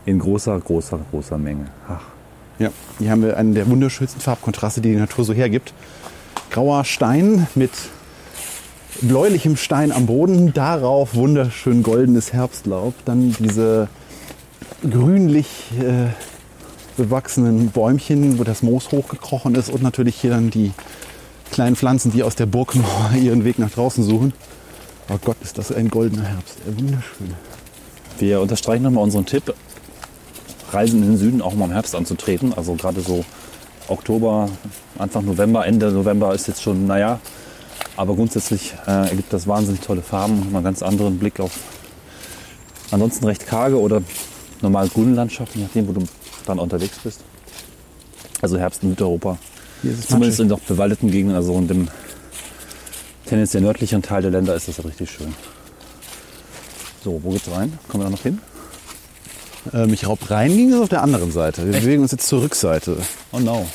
In großer, großer, großer Menge. Ach, Ja, hier haben wir einen der wunderschönsten Farbkontraste, die die Natur so hergibt. Grauer Stein mit bläulichem Stein am Boden, darauf wunderschön goldenes Herbstlaub, dann diese grünlich äh, bewachsenen Bäumchen, wo das Moos hochgekrochen ist und natürlich hier dann die kleinen Pflanzen, die aus der Burgmauer ihren Weg nach draußen suchen. Oh Gott, ist das ein goldener Herbst. Wunderschön. Wir unterstreichen nochmal unseren Tipp, Reisen in den Süden auch mal im Herbst anzutreten. Also gerade so Oktober, Anfang November, Ende November ist jetzt schon, naja, aber grundsätzlich äh, ergibt das wahnsinnig tolle Farben und einen ganz anderen Blick auf ansonsten recht karge oder normal grüne Landschaften, je nachdem, wo du dann unterwegs bist. Also Herbst in Südeuropa. Zumindest in noch bewaldeten Gegenden, also in dem tendenziell nördlichen Teil der Länder ist das halt richtig schön. So, wo geht's rein? Kommen wir da noch hin? Ähm, ich raub rein ging es auf der anderen Seite. Wir bewegen uns jetzt zur Rückseite. Oh no.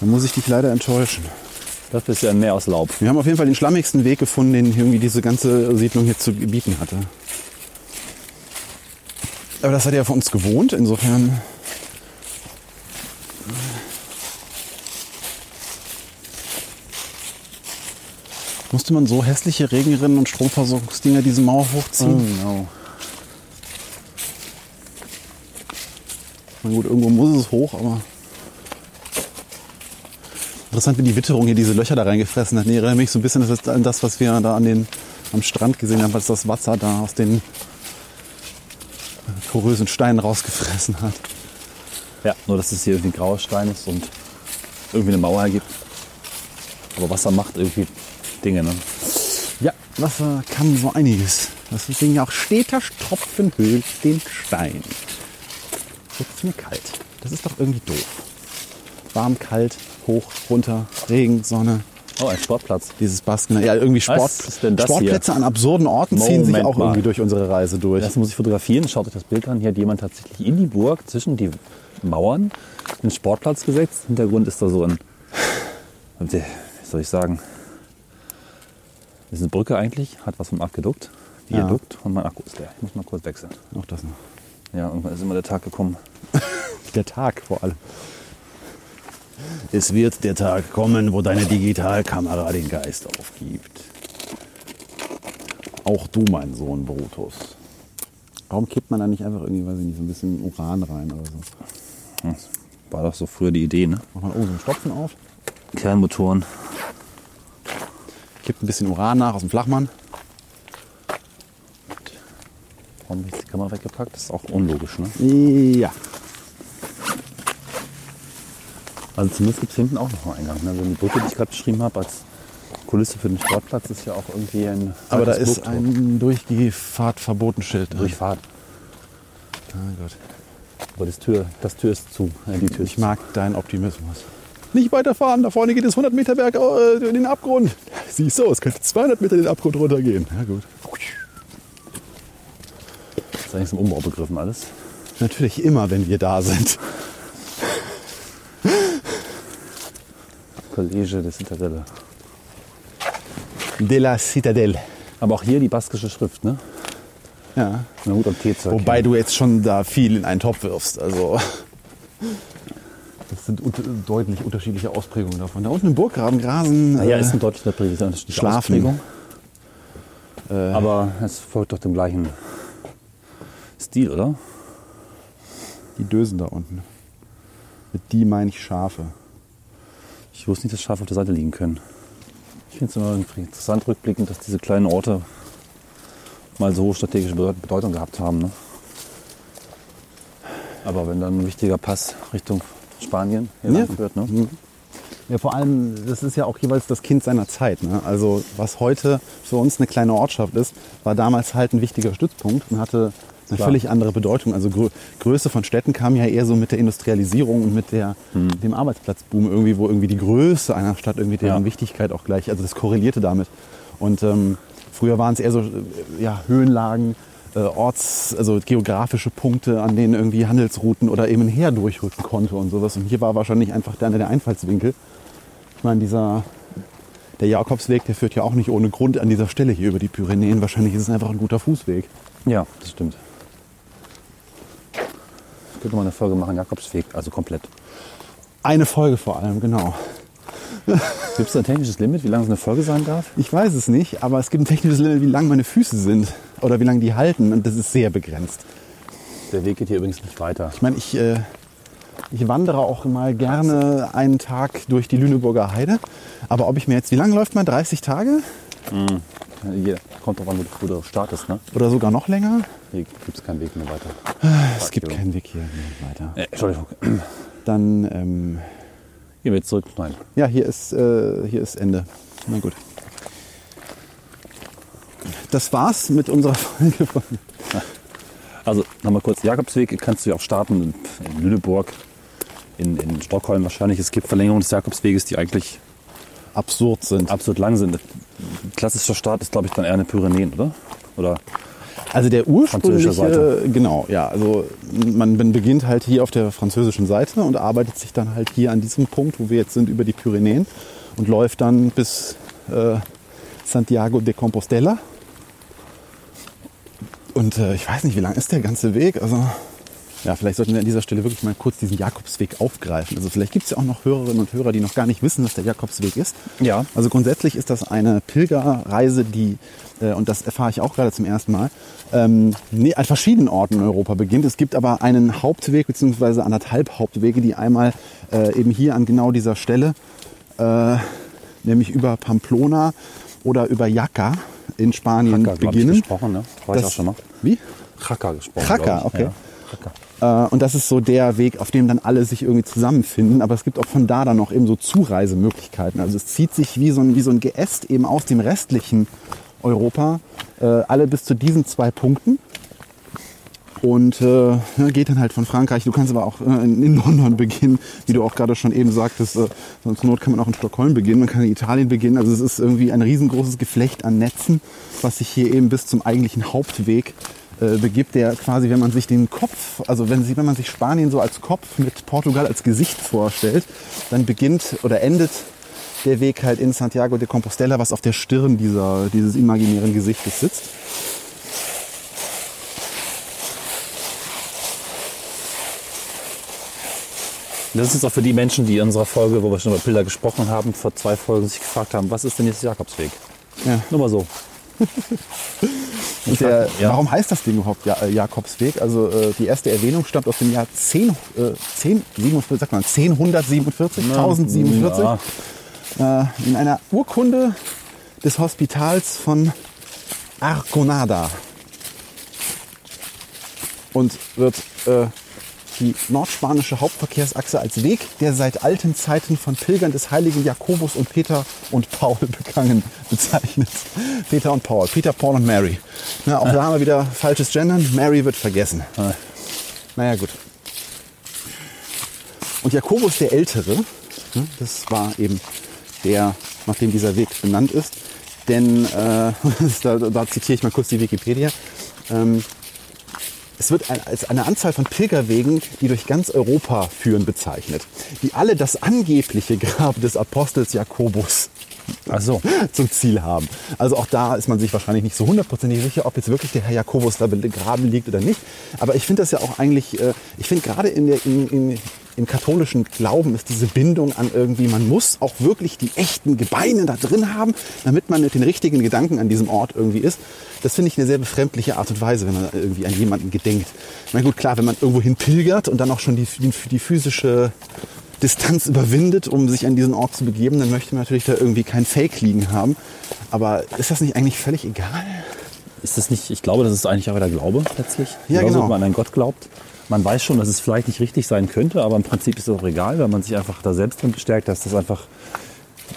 Da muss ich dich leider enttäuschen. Das ist ja ein Meer aus Laub. Wir haben auf jeden Fall den schlammigsten Weg gefunden, den irgendwie diese ganze Siedlung hier zu bieten hatte. Aber das hat er von uns gewohnt, insofern. Musste man so hässliche Regenrinnen und Stromversorgungsdinger diese Mauer hochziehen? no. Na gut, irgendwo muss es hoch, aber. Interessant, wie die Witterung hier diese Löcher da reingefressen hat. Nee, erinnert mich so ein bisschen an das, was wir da an den, am Strand gesehen haben, als das Wasser da aus den porösen Steinen rausgefressen hat. Ja, nur dass es hier irgendwie grauer Stein ist und irgendwie eine Mauer ergibt. Aber Wasser macht irgendwie Dinge, ne? Ja, Wasser kann so einiges. Deswegen ja auch steter Tropfen höhlt den Stein. Jetzt ist mir kalt. Das ist doch irgendwie doof. Warm, kalt, hoch, runter, Regen, Sonne. Oh, ein Sportplatz. Dieses Basken. Ja, irgendwie Sport, Sportplätze an absurden Orten ziehen sich Moment auch mal. irgendwie durch unsere Reise durch. Das muss ich fotografieren. Schaut euch das Bild an. Hier hat jemand tatsächlich in die Burg zwischen die Mauern einen Sportplatz gesetzt. Hintergrund ist da so ein, wie soll ich sagen, Das ist eine Brücke eigentlich, hat was vom Aquädukt. Viadukt und mein Akku ist leer. Ich muss mal kurz wechseln. Auch das noch. Ja, irgendwann ist immer der Tag gekommen. Der Tag vor allem. Es wird der Tag kommen, wo deine Digitalkamera den Geist aufgibt. Auch du, mein Sohn Brutus. Warum kippt man da nicht einfach irgendwie, weiß ich nicht, so ein bisschen Uran rein oder so? Das war doch so früher die Idee, ne? Macht man oben so einen Stopfen auf, Kernmotoren. kippt ein bisschen Uran nach aus dem Flachmann. Warum ist die Kamera weggepackt? Das ist auch unlogisch, ne? Ja. Also zumindest gibt es hinten auch noch einen Eingang. Ne? Also die Brücke, die ich gerade beschrieben habe, als Kulisse für den Sportplatz, ist ja auch irgendwie ein. Aber da ist Burgtor. ein drin. Durchfahrt. Ah Gott. Aber das Tür, das Tür ist zu. Ja, die Tür Ich mag deinen Optimismus. Nicht weiterfahren, da vorne geht es 100 Meter berg äh, in den Abgrund. Siehst du, es könnte 200 Meter in den Abgrund runtergehen. Ja gut. zu. Das ist eigentlich so ein Umbau begriffen alles. Natürlich immer, wenn wir da sind. College de Citadelle. De la Citadelle. Aber auch hier die baskische Schrift, ne? Ja. Na gut, am T zu erkennen. Wobei du jetzt schon da viel in einen Topf wirfst. Also. Das sind unter- deutlich unterschiedliche Ausprägungen davon. Da unten im Burggraben grasen. Naja, äh, ist ein deutlich unterschiedliche Schlafen. Ausprägung. äh, Aber es folgt doch dem gleichen Stil, oder? die Dösen da unten. Mit die meine ich Schafe. Ich wusste nicht, dass Schafe auf der Seite liegen können. Ich finde es immer irgendwie interessant rückblickend, dass diese kleinen Orte mal so strategische Bedeut- Bedeutung gehabt haben. Ne? Aber wenn dann ein wichtiger Pass Richtung Spanien Ja. führt, ne? Ja, vor allem, das ist ja auch jeweils das Kind seiner Zeit. Ne? Also was heute für uns eine kleine Ortschaft ist, war damals halt ein wichtiger Stützpunkt und hatte eine Klar. völlig andere Bedeutung. Also Grö Größe von Städten kam ja eher so mit der Industrialisierung und mit der, dem Arbeitsplatzboom irgendwie, wo irgendwie die Größe einer Stadt irgendwie deren Ja. Wichtigkeit auch gleich, also das korrelierte damit. Und ähm, früher waren es eher so äh, ja, Höhenlagen, äh, Orts, also geografische Punkte, an denen irgendwie Handelsrouten oder eben ein Heer durchrücken konnte und sowas. Und hier war wahrscheinlich einfach der, der Einfallswinkel. Ich meine, dieser, der Jakobsweg, der führt ja auch nicht ohne Grund an dieser Stelle hier über die Pyrenäen. Wahrscheinlich ist es einfach ein guter Fußweg. Ja, das stimmt. Ich könnte mal eine Folge machen, Jakobsweg, also komplett. Eine Folge vor allem, genau. Gibt es ein technisches Limit, wie lange so eine Folge sein darf? Ich weiß es nicht, aber es gibt ein technisches Limit, wie lang meine Füße sind oder wie lange die halten. Und das ist sehr begrenzt. Der Weg geht hier übrigens nicht weiter. Ich meine, ich, äh, ich wandere auch mal gerne einen Tag durch die Lüneburger Heide. Aber ob ich mir jetzt, wie lange läuft man? 30 Tage? Hier kommt drauf an, wo du- wo du startest. Ne? Oder sogar noch länger? Hier gibt es keinen Weg mehr weiter. Es gibt keinen Weg hier mehr weiter. Äh, Entschuldigung. Dann, ähm, Gehen wir jetzt zurück. Nein. ja, hier ist, äh, hier ist Ende. Na gut. Das war's mit unserer Folge von Also nochmal kurz, Jakobsweg kannst du ja auch starten in, Lüneburg, in, in Stockholm wahrscheinlich. Es gibt Verlängerungen des Jakobsweges, die eigentlich absurd sind. absolut lang sind. Klassischer Start ist, glaube ich, dann eher eine Pyrenäen, oder? Oder Also der ursprüngliche, genau, ja, also man man beginnt halt hier auf der französischen Seite und arbeitet sich dann halt hier an diesem Punkt, wo wir jetzt sind, über die Pyrenäen und läuft dann bis äh, Santiago de Compostela. Und äh, ich weiß nicht, wie lang ist der ganze Weg? Also ja, vielleicht sollten wir an dieser Stelle wirklich mal kurz diesen Jakobsweg aufgreifen. Also vielleicht gibt es ja auch noch Hörerinnen und Hörer, die noch gar nicht wissen, was der Jakobsweg ist. Ja. Also grundsätzlich ist das eine Pilgerreise, die, äh, und das erfahre ich auch gerade zum ersten Mal, ähm, nee, an verschiedenen Orten in Europa beginnt. Es gibt aber einen Hauptweg beziehungsweise anderthalb Hauptwege, die einmal äh, eben hier an genau dieser Stelle, äh, nämlich über Pamplona oder über Jaca in Spanien Jaca, glaub ich, beginnen. gesprochen, ne? War ich auch schon mal. Wie? Chaka gesprochen. Chaka, ich. okay. Ja. Äh, und das ist so der Weg, auf dem dann alle sich irgendwie zusammenfinden. Aber es gibt auch von da dann noch eben so Zureisemöglichkeiten. Also es zieht sich wie so ein, wie so ein Geäst eben aus dem restlichen Europa, äh, alle bis zu diesen zwei Punkten. Und äh, geht dann halt von Frankreich. Du kannst aber auch äh, in, London beginnen, wie du auch gerade schon eben sagtest. Äh, sonst Not kann man auch in Stockholm beginnen, man kann in Italien beginnen. Also es ist irgendwie ein riesengroßes Geflecht an Netzen, was sich hier eben bis zum eigentlichen Hauptweg äh, begibt, der quasi, wenn man sich den Kopf, also wenn, wenn man sich Spanien so als Kopf mit Portugal als Gesicht vorstellt, dann beginnt oder endet der Weg halt in Santiago de Compostela, was auf der Stirn dieser, dieses imaginären Gesichtes sitzt. Das ist jetzt auch für die Menschen, die in unserer Folge, wo wir schon über Pilger gesprochen haben, vor zwei Folgen sich gefragt haben, was ist denn jetzt Jakobsweg? Ja. Nur mal so. Der, ja. Warum heißt das Ding überhaupt ja, äh, Jakobsweg? Also äh, die erste Erwähnung stammt aus dem Jahr 10, äh, 10, 47, sagt man, 1047, 1047 Ja, äh, in einer Urkunde des Hospitals von Arconada. Und wird äh, die nordspanische Hauptverkehrsachse als Weg, der seit alten Zeiten von Pilgern des heiligen Jakobus und Peter und Paul begangen bezeichnet. Peter und Paul, Peter, Paul und Mary. Na, auch da haben wir wieder falsches Gendern. Mary wird vergessen. Naja, gut. Und Jakobus der Ältere, ne, das war eben der, nachdem dieser Weg benannt ist. Denn, äh, da, da zitiere ich mal kurz die Wikipedia, ähm, es wird als eine Anzahl von Pilgerwegen, die durch ganz Europa führen, bezeichnet, die alle das angebliche Grab des Apostels Jakobus Ach so. zum Ziel haben. Also auch da ist man sich wahrscheinlich nicht so hundertprozentig sicher, ob jetzt wirklich der Herr Jakobus da begraben liegt oder nicht. Aber ich finde das ja auch eigentlich, äh, ich finde gerade in der, in, in, im katholischen Glauben ist diese Bindung an irgendwie, man muss auch wirklich die echten Gebeine da drin haben, damit man mit den richtigen Gedanken an diesem Ort irgendwie ist. Das finde ich eine sehr befremdliche Art und Weise, wenn man irgendwie an jemanden gedenkt. Na gut, klar, wenn man irgendwo hin pilgert und dann auch schon die, die, die physische Distanz überwindet, um sich an diesen Ort zu begeben, dann möchte man natürlich da irgendwie kein Fake liegen haben. Aber ist das nicht eigentlich völlig egal? Ist das nicht, ich glaube, das ist eigentlich auch der Glaube letztlich. Ja, Genauso, genau. wenn man an einen Gott glaubt. Man weiß schon, dass es vielleicht nicht richtig sein könnte, aber im Prinzip ist es auch egal, weil man sich einfach da selbst drin bestärkt, dass das einfach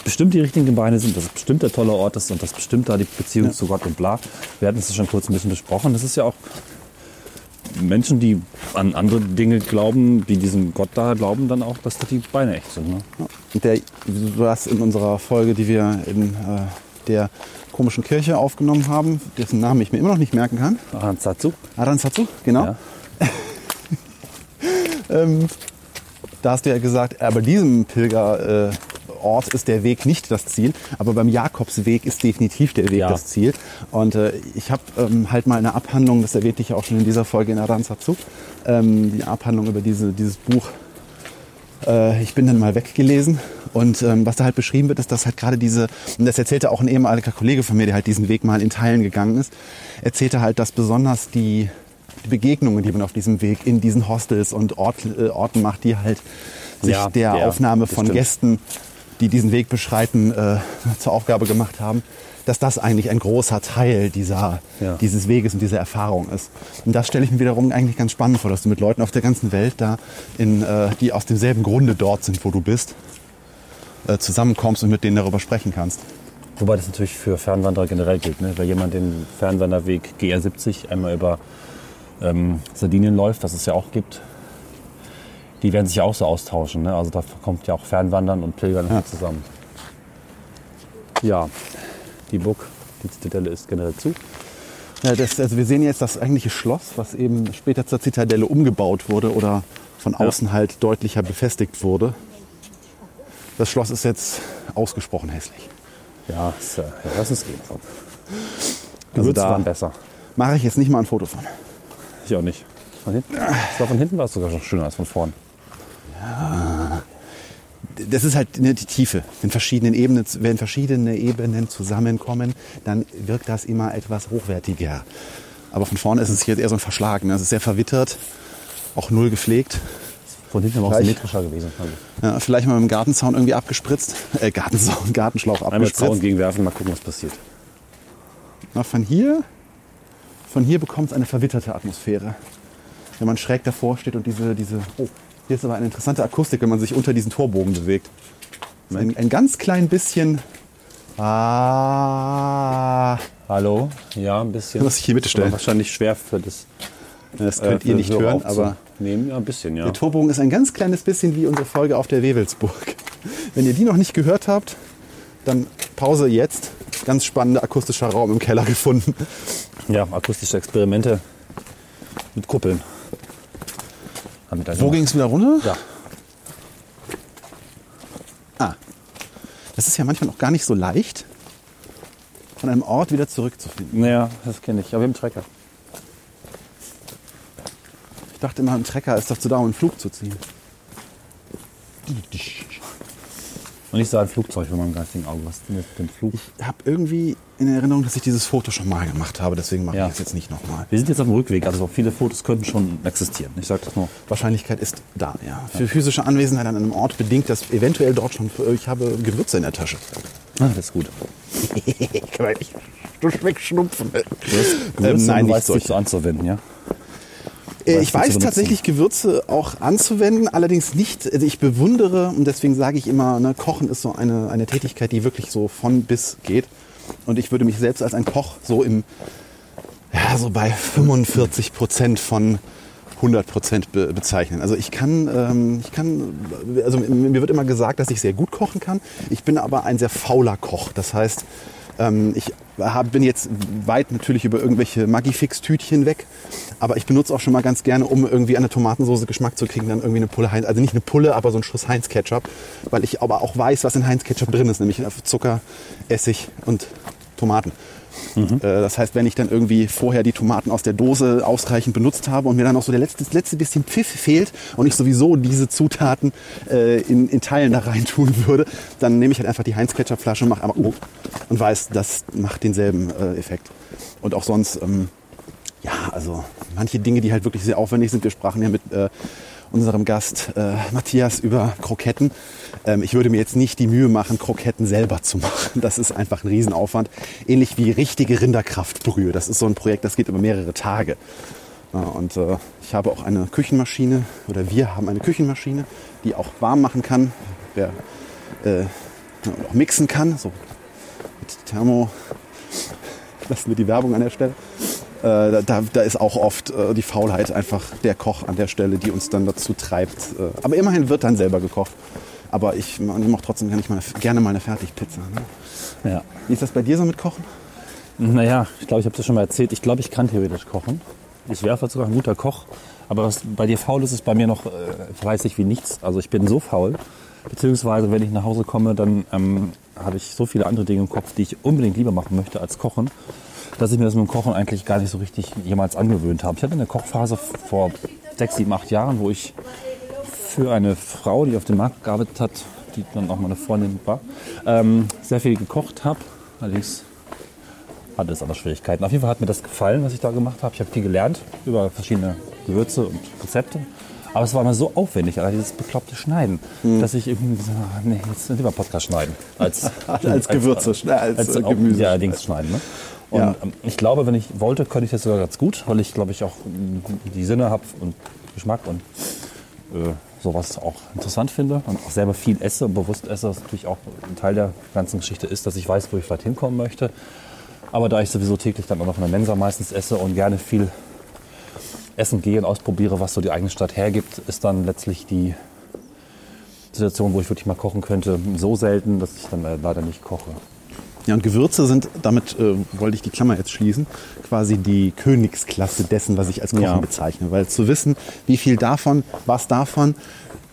bestimmt die richtigen Gebeine sind, dass es bestimmt der tolle Ort ist und dass bestimmt da die Beziehung zu Gott und bla. Wir hatten es ja schon kurz ein bisschen besprochen. Das ist ja auch Menschen, die an andere Dinge glauben, die diesen Gott da glauben, dann auch, dass da die Beine echt sind. Ne? Und der, du hast in unserer Folge, die wir in äh, der komischen Kirche aufgenommen haben, dessen Namen ich mir immer noch nicht merken kann, Aranzazu. Aranzazu, genau. Ja. Ähm, da hast du ja gesagt, aber diesem Pilgerort äh, Ort ist der Weg nicht das Ziel, aber beim Jakobsweg ist definitiv der Weg Ja. das Ziel. Und äh, ich habe ähm, halt mal eine Abhandlung, das erwähnte ich ja auch schon in dieser Folge in Aranzazu, ähm, die Abhandlung über diese, dieses Buch äh, ich bin dann mal weggelesen. Und ähm, was da halt beschrieben wird, ist, dass halt gerade diese, und das erzählte auch ein ehemaliger Kollege von mir, der halt diesen Weg mal in Teilen gegangen ist, erzählte halt, dass besonders die, die Begegnungen, die man auf diesem Weg in diesen Hostels und Ort, äh, Orten macht, die halt sich Ja, der ja, Aufnahme von stimmt. Gästen, die diesen Weg beschreiten, äh, zur Aufgabe gemacht haben, dass das eigentlich ein großer Teil dieser, Ja. dieses Weges und dieser Erfahrung ist. Und das stelle ich mir wiederum eigentlich ganz spannend vor, dass du mit Leuten auf der ganzen Welt da, in, äh, die aus demselben Grunde dort sind, wo du bist, zusammenkommst und mit denen darüber sprechen kannst. Wobei das natürlich für Fernwanderer generell gilt. Ne? Wenn jemand den Fernwanderweg GR70 einmal über ähm, Sardinien läuft, was es ja auch gibt, die werden sich ja auch so austauschen. Ne? Also da kommt ja auch Fernwandern und Pilgern Ja. zusammen. Ja, die Burg, die Zitadelle ist generell zu. Ja, das, also wir sehen jetzt das eigentliche Schloss, was eben später zur Zitadelle umgebaut wurde oder von außen halt deutlicher befestigt wurde. Das Schloss ist jetzt ausgesprochen hässlich. Ja, ist, äh, ja lass uns gehen. Komm. Also da waren besser. Mache ich jetzt nicht mal ein Foto von. Ich auch nicht. Von hinten? Das war von hinten war es sogar schon schöner als von vorn. Das ist halt ne, die Tiefe. Wenn verschiedene, Ebenen, wenn verschiedene Ebenen zusammenkommen, dann wirkt das immer etwas hochwertiger. Aber von vorne ist es hier eher so ein Verschlagen. ne? Es ist sehr verwittert, auch null gepflegt. Von hinten auch symmetrischer gewesen. Ja, vielleicht mal mit dem Gartenzaun irgendwie abgespritzt. Äh, Gartenzaun, Gartenschlauch Einmal Zaun abgespritzt. gegenwerfen, mal gucken, was passiert. Na, von hier, von hier bekommt es eine verwitterte Atmosphäre. Wenn man schräg davor steht und diese, diese, oh, hier ist aber eine interessante Akustik, wenn man sich unter diesen Torbogen bewegt. Ein, ein ganz klein bisschen, ah, Hallo? Ja, ein bisschen. Muss ich hier mitstellen? Aber Wahrscheinlich schwer für das. Das äh, könnt für ihr nicht hören, aber aufzunehmen. Ja, ein bisschen, ja. der Torbogen ist ein ganz kleines bisschen wie unsere Folge auf der Wewelsburg. Wenn ihr die noch nicht gehört habt, dann Pause jetzt. Ganz spannender akustischer Raum im Keller gefunden. Ja, akustische Experimente mit Kuppeln. Wo ging es wieder runter? Ja. Ah. Das ist ja manchmal auch gar nicht so leicht, von einem Ort wieder zurückzufinden. Naja, das kenne ich. Aber einen Trecker. Ich dachte immer, ein Trecker ist dazu da, um einen Flug zu ziehen. Und ich sah ein Flugzeug vor meinem geistigen Auge. Was ist denn jetzt mit dem Flug? Ich habe irgendwie in Erinnerung, dass ich dieses Foto schon mal gemacht habe, deswegen mache Ja. ich es jetzt nicht nochmal. Wir sind jetzt auf dem Rückweg, also viele Fotos könnten schon existieren. Ich sage das nur. Wahrscheinlichkeit ist da, ja. Für physische Anwesenheit an einem Ort bedingt, dass eventuell dort schon, ich habe Gewürze in der Tasche. Ah, das ist gut. Kann man nicht du schmeckst Schnupfen. Ähm, nein, du nicht weißt dich so anzuwenden, ja? Äh, Ich weiß tatsächlich Gewürze auch anzuwenden, allerdings nicht, also ich bewundere und deswegen sage ich immer, ne, Kochen ist so eine, eine Tätigkeit, die wirklich so von bis geht. Und ich würde mich selbst als ein Koch so im, ja, so bei 45 Prozent von 100 Prozent be bezeichnen. Also ich kann, ähm, ich kann, also mir wird immer gesagt, dass ich sehr gut kochen kann. Ich bin aber ein sehr fauler Koch. Das heißt, ähm, ich hab, bin jetzt weit natürlich über irgendwelche Maggi-Fix-Tütchen weg, aber ich benutze auch schon mal ganz gerne, um irgendwie an der Tomatensauce Geschmack zu kriegen, dann irgendwie eine Pulle Heinz, also nicht eine Pulle, aber so ein Schuss Heinz-Ketchup, weil ich aber auch weiß, was in Heinz-Ketchup drin ist, nämlich Zucker, Essig und Tomaten. Äh, Das heißt, wenn ich dann irgendwie vorher die Tomaten aus der Dose ausreichend benutzt habe und mir dann noch so der letzte, letzte bisschen Pfiff fehlt und ich sowieso diese Zutaten äh, in, in Teilen da rein tun würde, dann nehme ich halt einfach die Heinz-Ketchup-Flasche und mache einmal oh, und weiß, das macht denselben äh, Effekt. Und auch sonst, ähm, ja, also manche Dinge, die halt wirklich sehr aufwendig sind. Wir sprachen ja mit äh, unserem Gast äh, Matthias über Kroketten. Ähm, ich würde mir jetzt nicht die Mühe machen, Kroketten selber zu machen. Das ist einfach ein Riesenaufwand. Ähnlich wie richtige Rinderkraftbrühe. Das ist so ein Projekt, das geht über mehrere Tage. Ja, und äh, ich habe auch eine Küchenmaschine, oder wir haben eine Küchenmaschine, die auch warm machen kann, wer, äh, auch mixen kann, so mit Thermo. Lassen wir die Werbung an der Stelle. Äh, da, da ist auch oft äh, die Faulheit einfach der Koch an der Stelle, die uns dann dazu treibt. Äh, aber immerhin wird dann selber gekocht. Aber ich mache trotzdem gerne mal, gerne mal eine Fertigpizza. Ne? Ja. Wie ist das bei dir so mit Kochen? Naja, ich glaube, ich habe es ja schon mal erzählt. Ich glaube, ich kann theoretisch kochen. Ich wäre vielleicht sogar ein guter Koch. Aber was bei dir faul ist, ist bei mir noch äh, fleißig wie nichts. Also ich bin so faul. Beziehungsweise, wenn ich nach Hause komme, dann ähm, habe ich so viele andere Dinge im Kopf, die ich unbedingt lieber machen möchte als kochen, dass ich mir das mit dem Kochen eigentlich gar nicht so richtig jemals angewöhnt habe. Ich hatte eine Kochphase vor sechs, sieben, acht Jahren, wo ich für eine Frau, die auf dem Markt gearbeitet hat, die dann auch meine Freundin war, ähm, sehr viel gekocht habe. Allerdings hatte es aber Schwierigkeiten. Auf jeden Fall hat mir das gefallen, was ich da gemacht habe. Ich habe viel gelernt über verschiedene Gewürze und Rezepte. Aber es war immer so aufwendig, also dieses bekloppte Schneiden, dass ich irgendwie gesagt habe, nee, jetzt lieber Podcast schneiden. Als, Als Gewürze, sch- als, als äh, auch- Gemüse. Ja, Dings schneiden. Ne? Und Ja. ähm, ich glaube, wenn ich wollte, könnte ich das sogar ganz gut, weil ich, glaube ich, auch ähm, die Sinne habe und Geschmack und äh, sowas auch interessant finde und auch selber viel esse und bewusst esse, was natürlich auch ein Teil der ganzen Geschichte ist, dass ich weiß, wo ich vielleicht hinkommen möchte. Aber da ich sowieso täglich dann auch noch in der Mensa meistens esse und gerne viel essen gehe und ausprobiere, was so die eigene Stadt hergibt, ist dann letztlich die Situation, wo ich wirklich mal kochen könnte, so selten, dass ich dann leider nicht koche. Ja, und Gewürze sind, damit äh, wollte ich die Klammer jetzt schließen, quasi die Königsklasse dessen, was ich als Kochen Ja. bezeichne. Weil zu wissen, wie viel davon, was davon,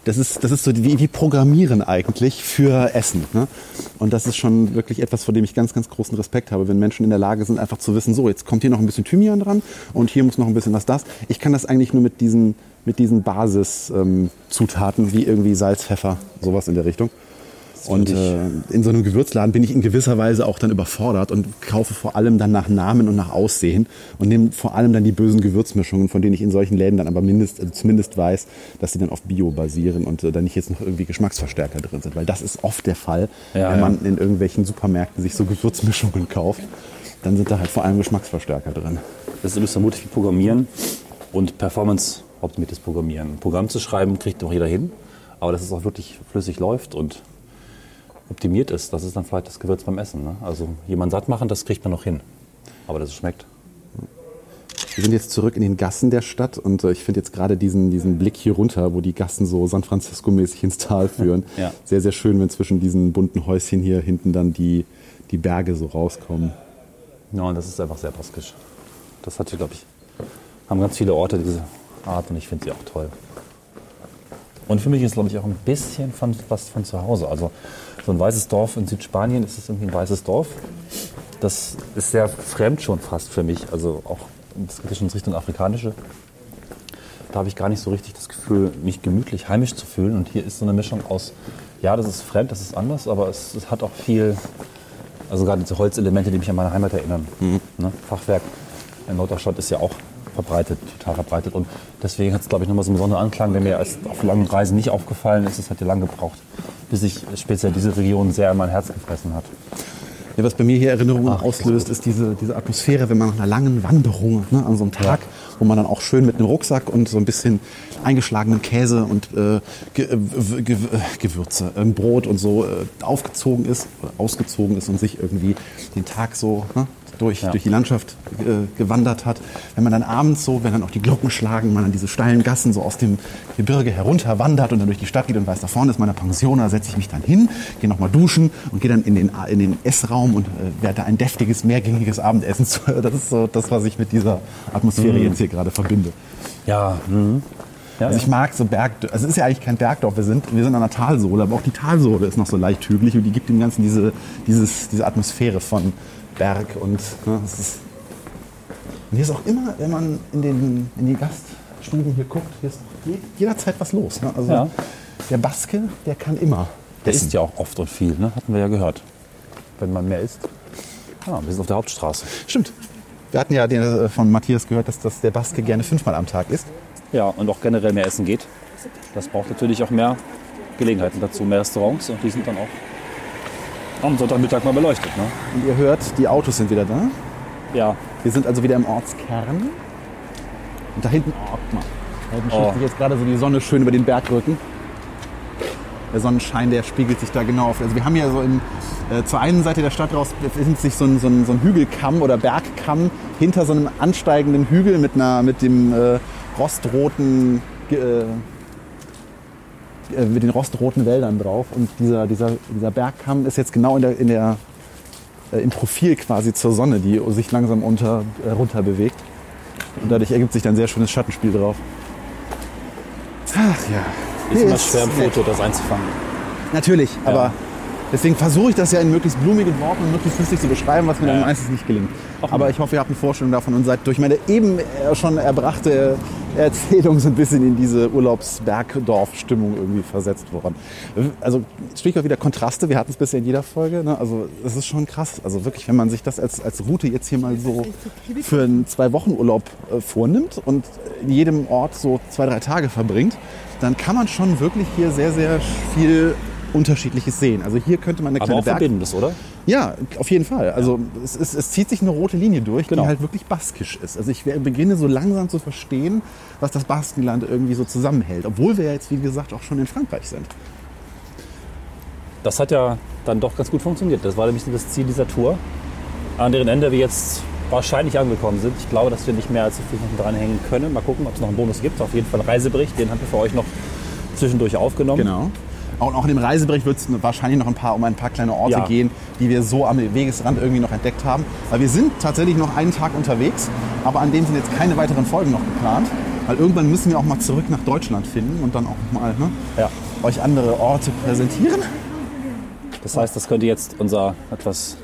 das ist, das ist so wie, wie Programmieren eigentlich für Essen. Ne? Und das ist schon wirklich etwas, vor dem ich ganz, ganz großen Respekt habe, wenn Menschen in der Lage sind, einfach zu wissen, so, jetzt kommt hier noch ein bisschen Thymian dran und hier muss noch ein bisschen was das. Ich kann das eigentlich nur mit diesen, mit diesen Basiszutaten, ähm, wie irgendwie Salz, Pfeffer, sowas in der Richtung. Und äh, in so einem Gewürzladen bin ich in gewisser Weise auch dann überfordert und kaufe vor allem dann nach Namen und nach Aussehen und nehme vor allem dann die bösen Gewürzmischungen, von denen ich in solchen Läden dann aber mindest, also zumindest weiß, dass sie dann auf Bio basieren und äh, da nicht jetzt noch irgendwie Geschmacksverstärker drin sind. Weil das ist oft der Fall, Ja, wenn ja. man in irgendwelchen Supermärkten sich so Gewürzmischungen kauft. Dann sind da halt vor allem Geschmacksverstärker drin. Das ist vermutlich wie Programmieren und Performance-optimiertes Programmieren. Ein Programm zu schreiben, kriegt doch jeder hin, aber dass es auch wirklich flüssig läuft und optimiert ist, das ist dann vielleicht das Gewürz beim Essen. Ne? Also jemand satt machen, das kriegt man noch hin. Aber dass es schmeckt. Wir sind jetzt zurück in den Gassen der Stadt und äh, ich finde jetzt gerade diesen, diesen Blick hier runter, wo die Gassen so San Francisco-mäßig ins Tal führen, Ja. sehr, sehr schön, wenn zwischen diesen bunten Häuschen hier hinten dann die, die Berge so rauskommen. Ja, und das ist einfach sehr baskisch. Das hat hier, glaube ich, haben ganz viele Orte diese Art und ich finde sie auch toll. Und für mich ist, glaube ich, auch ein bisschen von, was von zu Hause. Also so ein weißes Dorf in Südspanien ist es irgendwie ein weißes Dorf. Das ist sehr fremd schon fast für mich. Also auch, das geht ja schon in Richtung Afrikanische. Da habe ich gar nicht so richtig das Gefühl, mich gemütlich heimisch zu fühlen. Und hier ist so eine Mischung aus, ja, das ist fremd, das ist anders, aber es, es hat auch viel, also gerade diese Holzelemente, die mich an meine Heimat erinnern. Ne? Fachwerk in Norddeutschland ist ja auch verbreitet, total verbreitet. Und deswegen hat es, glaube ich, nochmal so einen besonderen Anklang, der mir erst auf langen Reisen nicht aufgefallen ist. Es hat ja lange gebraucht, bis sich speziell diese Region sehr in mein Herz gefressen hat. Ja, was bei mir hier Erinnerungen auslöst, ist diese, diese Atmosphäre, wenn man nach einer langen Wanderung ne, an so einem Tag, wo man dann auch schön mit einem Rucksack und so ein bisschen eingeschlagenem Käse und äh, Ge äh, Ge äh, Gewürze, ähm, Brot und so äh, aufgezogen ist, oder ausgezogen ist und sich irgendwie den Tag so ne, durch, Ja. durch die Landschaft äh, gewandert hat. Wenn man dann abends so, wenn dann auch die Glocken schlagen, man an diese steilen Gassen so aus dem Gebirge herunter wandert und dann durch die Stadt geht und weiß, da vorne ist meine Pension, da setze ich mich dann hin, gehe nochmal duschen und gehe dann in den, in den Essraum und äh, werde da ein deftiges, mehrgängiges Abendessen zu. Das ist so das, was ich mit dieser Atmosphäre jetzt hier gerade verbinde. Ja, mhm. ja, Also ich mag so Berg, also es ist ja eigentlich kein Bergdorf, wir sind, wir sind an der Talsohle, aber auch die Talsohle ist noch so leicht hügelig und die gibt dem Ganzen diese, dieses, diese Atmosphäre von Berg und ne, es ist, und hier ist auch immer, wenn man in, den, in die Gaststuben hier guckt, hier ist je- jederzeit was los. Ne? Also Ja. der Baske, der kann immer. der essen. isst ja auch oft und viel, ne? hatten wir ja gehört. Wenn man mehr isst. Ja, wir sind auf der Hauptstraße. Stimmt. Wir hatten ja den, äh, von Matthias gehört, dass das der Baske gerne fünfmal am Tag isst. Ja, und auch generell mehr essen geht. Das braucht natürlich auch mehr Gelegenheiten dazu, mehr Restaurants und die sind dann auch am Sonntagmittag mal beleuchtet. Ne? Und ihr hört, die Autos sind wieder da. Ja, Wir sind also wieder im Ortskern. Und da hinten, oh, guck mal. Da hinten Oh. schiebt sich jetzt gerade so die Sonne schön über den Bergrücken. Der Sonnenschein, der spiegelt sich da genau auf. Also wir haben ja so in, äh, zur einen Seite der Stadt raus befindet sich so ein, so, ein, so ein Hügelkamm oder Bergkamm hinter so einem ansteigenden Hügel mit, einer, mit dem äh, rostroten äh, äh, mit den rostroten Wäldern drauf. Und dieser, dieser, dieser Bergkamm ist jetzt genau in der, in der, äh, im Profil quasi zur Sonne, die sich langsam unter, äh, runter bewegt. Und dadurch ergibt sich dann ein sehr schönes Schattenspiel drauf. Ach ja. ist immer schwer im. Foto, das einzufangen. Natürlich, aber deswegen versuche ich das ja in möglichst blumigen Worten und möglichst lustig zu beschreiben, was mir dann Ja. meistens nicht gelingt. Aber ich hoffe, ihr habt eine Vorstellung davon und seid durch meine eben äh, schon erbrachte Erzählung so ein bisschen in diese Urlaubsbergdorf-Stimmung irgendwie versetzt worden. Also Stichwort wieder Kontraste, wir hatten es bisher in jeder Folge. Ne? Also es ist schon krass. Also wirklich, wenn man sich das als, als Route jetzt hier mal so für einen Zwei-Wochen-Urlaub äh, vornimmt und in jedem Ort so zwei, drei Tage verbringt, dann kann man schon wirklich hier sehr, sehr viel Unterschiedliches sehen. Also hier könnte man eine Aber kleine auch Berg... verbindendes, oder? Ja, auf jeden Fall. Also es, ist, es zieht sich eine rote Linie durch, Genau. die halt wirklich baskisch ist. Also ich beginne so langsam zu verstehen, was das Baskenland irgendwie so zusammenhält. Obwohl wir ja jetzt, wie gesagt, auch schon in Frankreich sind. Das hat ja dann doch ganz gut funktioniert. Das war nämlich das Ziel dieser Tour, an deren Ende wir jetzt wahrscheinlich angekommen sind. Ich glaube, dass wir nicht mehr als so viel dranhängen können. Mal gucken, ob es noch einen Bonus gibt. Auf jeden Fall einen Reisebericht, den haben wir für euch noch zwischendurch aufgenommen. Genau. Auch, auch in dem Reisebericht wird es wahrscheinlich noch ein paar, um ein paar kleine Orte Ja. gehen, die wir so am Wegesrand irgendwie noch entdeckt haben. Weil wir sind tatsächlich noch einen Tag unterwegs, aber an dem sind jetzt keine weiteren Folgen noch geplant. Weil irgendwann müssen wir auch mal zurück nach Deutschland finden und dann auch mal ne, Ja. euch andere Orte präsentieren. Das heißt, das könnte jetzt unser etwas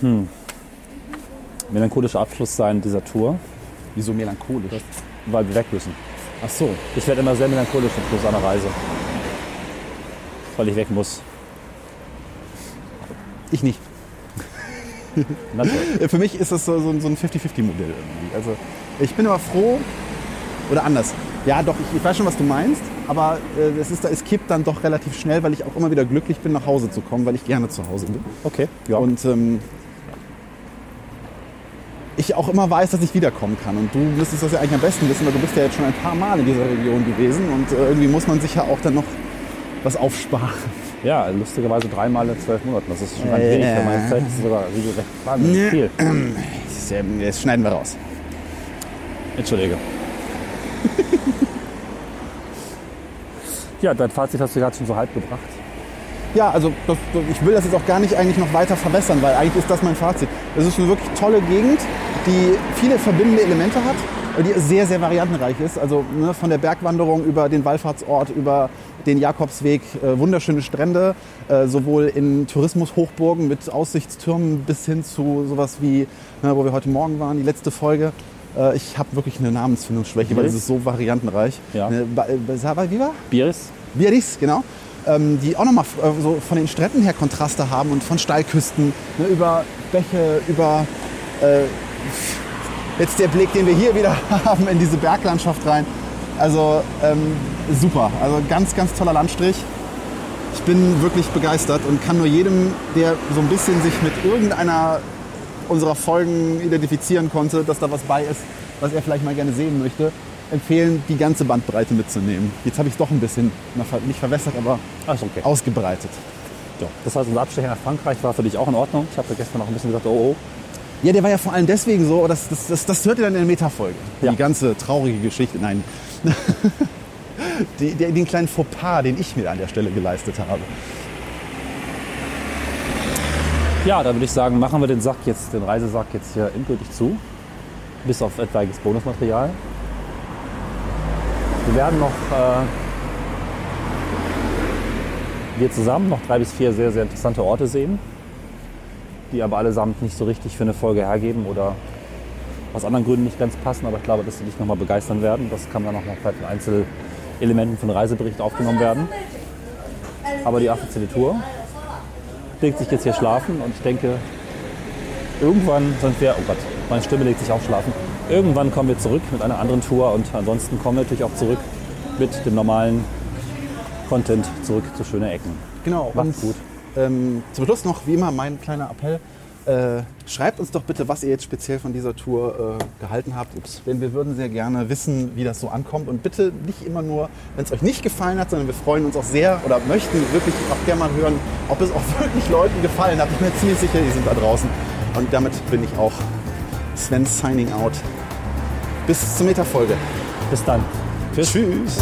hm, melancholischer Abschluss sein dieser Tour, Wieso melancholisch? weil wir weg müssen. Ach so. Ich werde immer sehr melancholisch am Schluss einer Reise. Weil ich weg muss. Ich nicht. Äh, Für mich ist das so, so ein 50-50-Modell irgendwie. Also ich bin aber froh, oder anders. Ja, doch, ich, ich weiß schon, was du meinst, aber äh, es, ist, es kippt dann doch relativ schnell, weil ich auch immer wieder glücklich bin, nach Hause zu kommen, weil ich gerne zu Hause bin. Okay. Ja. Und ähm, ich auch immer weiß, dass ich wiederkommen kann. Und du müsstest das ja eigentlich am besten wissen, weil du bist ja jetzt schon ein paar Mal in dieser Region gewesen und äh, irgendwie muss man sich ja auch dann noch was aufsparen. Ja, lustigerweise dreimal in zwölf Monaten. Das ist schon ganz Äh. wenig für meine Zeit. Das ist sogar regelrecht wahnsinnig viel. Das, äh, das schneiden wir raus. Entschuldige. ja, dein Fazit hast du gerade schon so halb gebracht. Ja, also das, ich will das jetzt auch gar nicht eigentlich noch weiter verbessern, weil eigentlich ist das mein Fazit. Es ist eine wirklich tolle Gegend, die viele verbindende Elemente hat. Die sehr, sehr variantenreich ist. Also ne, von der Bergwanderung über den Wallfahrtsort, über den Jakobsweg, äh, wunderschöne Strände, äh, sowohl in Tourismushochburgen mit Aussichtstürmen bis hin zu sowas wie, ne, wo wir heute Morgen waren, die letzte Folge. Äh, ich habe wirklich eine Namensfindungsschwäche, weil es ist so variantenreich. Ja. Ne, Ba- wie war? Bieris? Biarritz, genau. Ähm, die auch nochmal äh, so von den Stränden her Kontraste haben und von Steilküsten ne, über Bäche, über äh, jetzt der Blick, den wir hier wieder haben in diese Berglandschaft rein. Also ähm, super, also ganz, ganz toller Landstrich. Ich bin wirklich begeistert und kann nur jedem, der so ein bisschen sich mit irgendeiner unserer Folgen identifizieren konnte, dass da was bei ist, was er vielleicht mal gerne sehen möchte, empfehlen, die ganze Bandbreite mitzunehmen. Jetzt habe ich es doch ein bisschen, nicht verwässert, aber okay. ausgebreitet. So. Das heißt, unser Abstecher nach Frankreich war für dich auch in Ordnung. Ich habe gestern noch ein bisschen gesagt, oh, oh. Ja, der war ja vor allem deswegen so, das, das, das, das hört ihr dann in der Metafolge. Ja. Die ganze traurige Geschichte, nein. die, der, den kleinen Fauxpas, den ich mir an der Stelle geleistet habe. Ja, da würde ich sagen, machen wir den Sack jetzt, den Reisesack jetzt hier endgültig zu. Bis auf etwaiges Bonusmaterial. Wir werden noch, äh, wir zusammen, noch drei bis vier sehr, sehr interessante Orte sehen, die aber allesamt nicht so richtig für eine Folge hergeben oder aus anderen Gründen nicht ganz passen. Aber ich glaube, dass sie dich nochmal begeistern werden. Das kann dann auch noch vielleicht in Einzelelementen von Reisebericht aufgenommen werden. Aber die offizielle Tour legt sich jetzt hier schlafen und ich denke, irgendwann sind wir, oh Gott, meine Stimme legt sich auch schlafen. Irgendwann kommen wir zurück mit einer anderen Tour und ansonsten kommen wir natürlich auch zurück mit dem normalen Content zurück zu schöne Ecken. Genau. Macht's gut. Ähm, zum Schluss noch, wie immer, mein kleiner Appell. Äh, schreibt uns doch bitte, was ihr jetzt speziell von dieser Tour äh, gehalten habt. Ups. Denn wir würden sehr gerne wissen, wie das so ankommt. Und bitte nicht immer nur, wenn es euch nicht gefallen hat, sondern wir freuen uns auch sehr oder möchten wirklich auch gerne mal hören, ob es auch wirklich Leuten gefallen hat. Ich bin mir ziemlich sicher, die sind da draußen. Und damit bin ich auch Sven signing out. Bis zur Metafolge. Bis dann. Tschüss. Tschüss.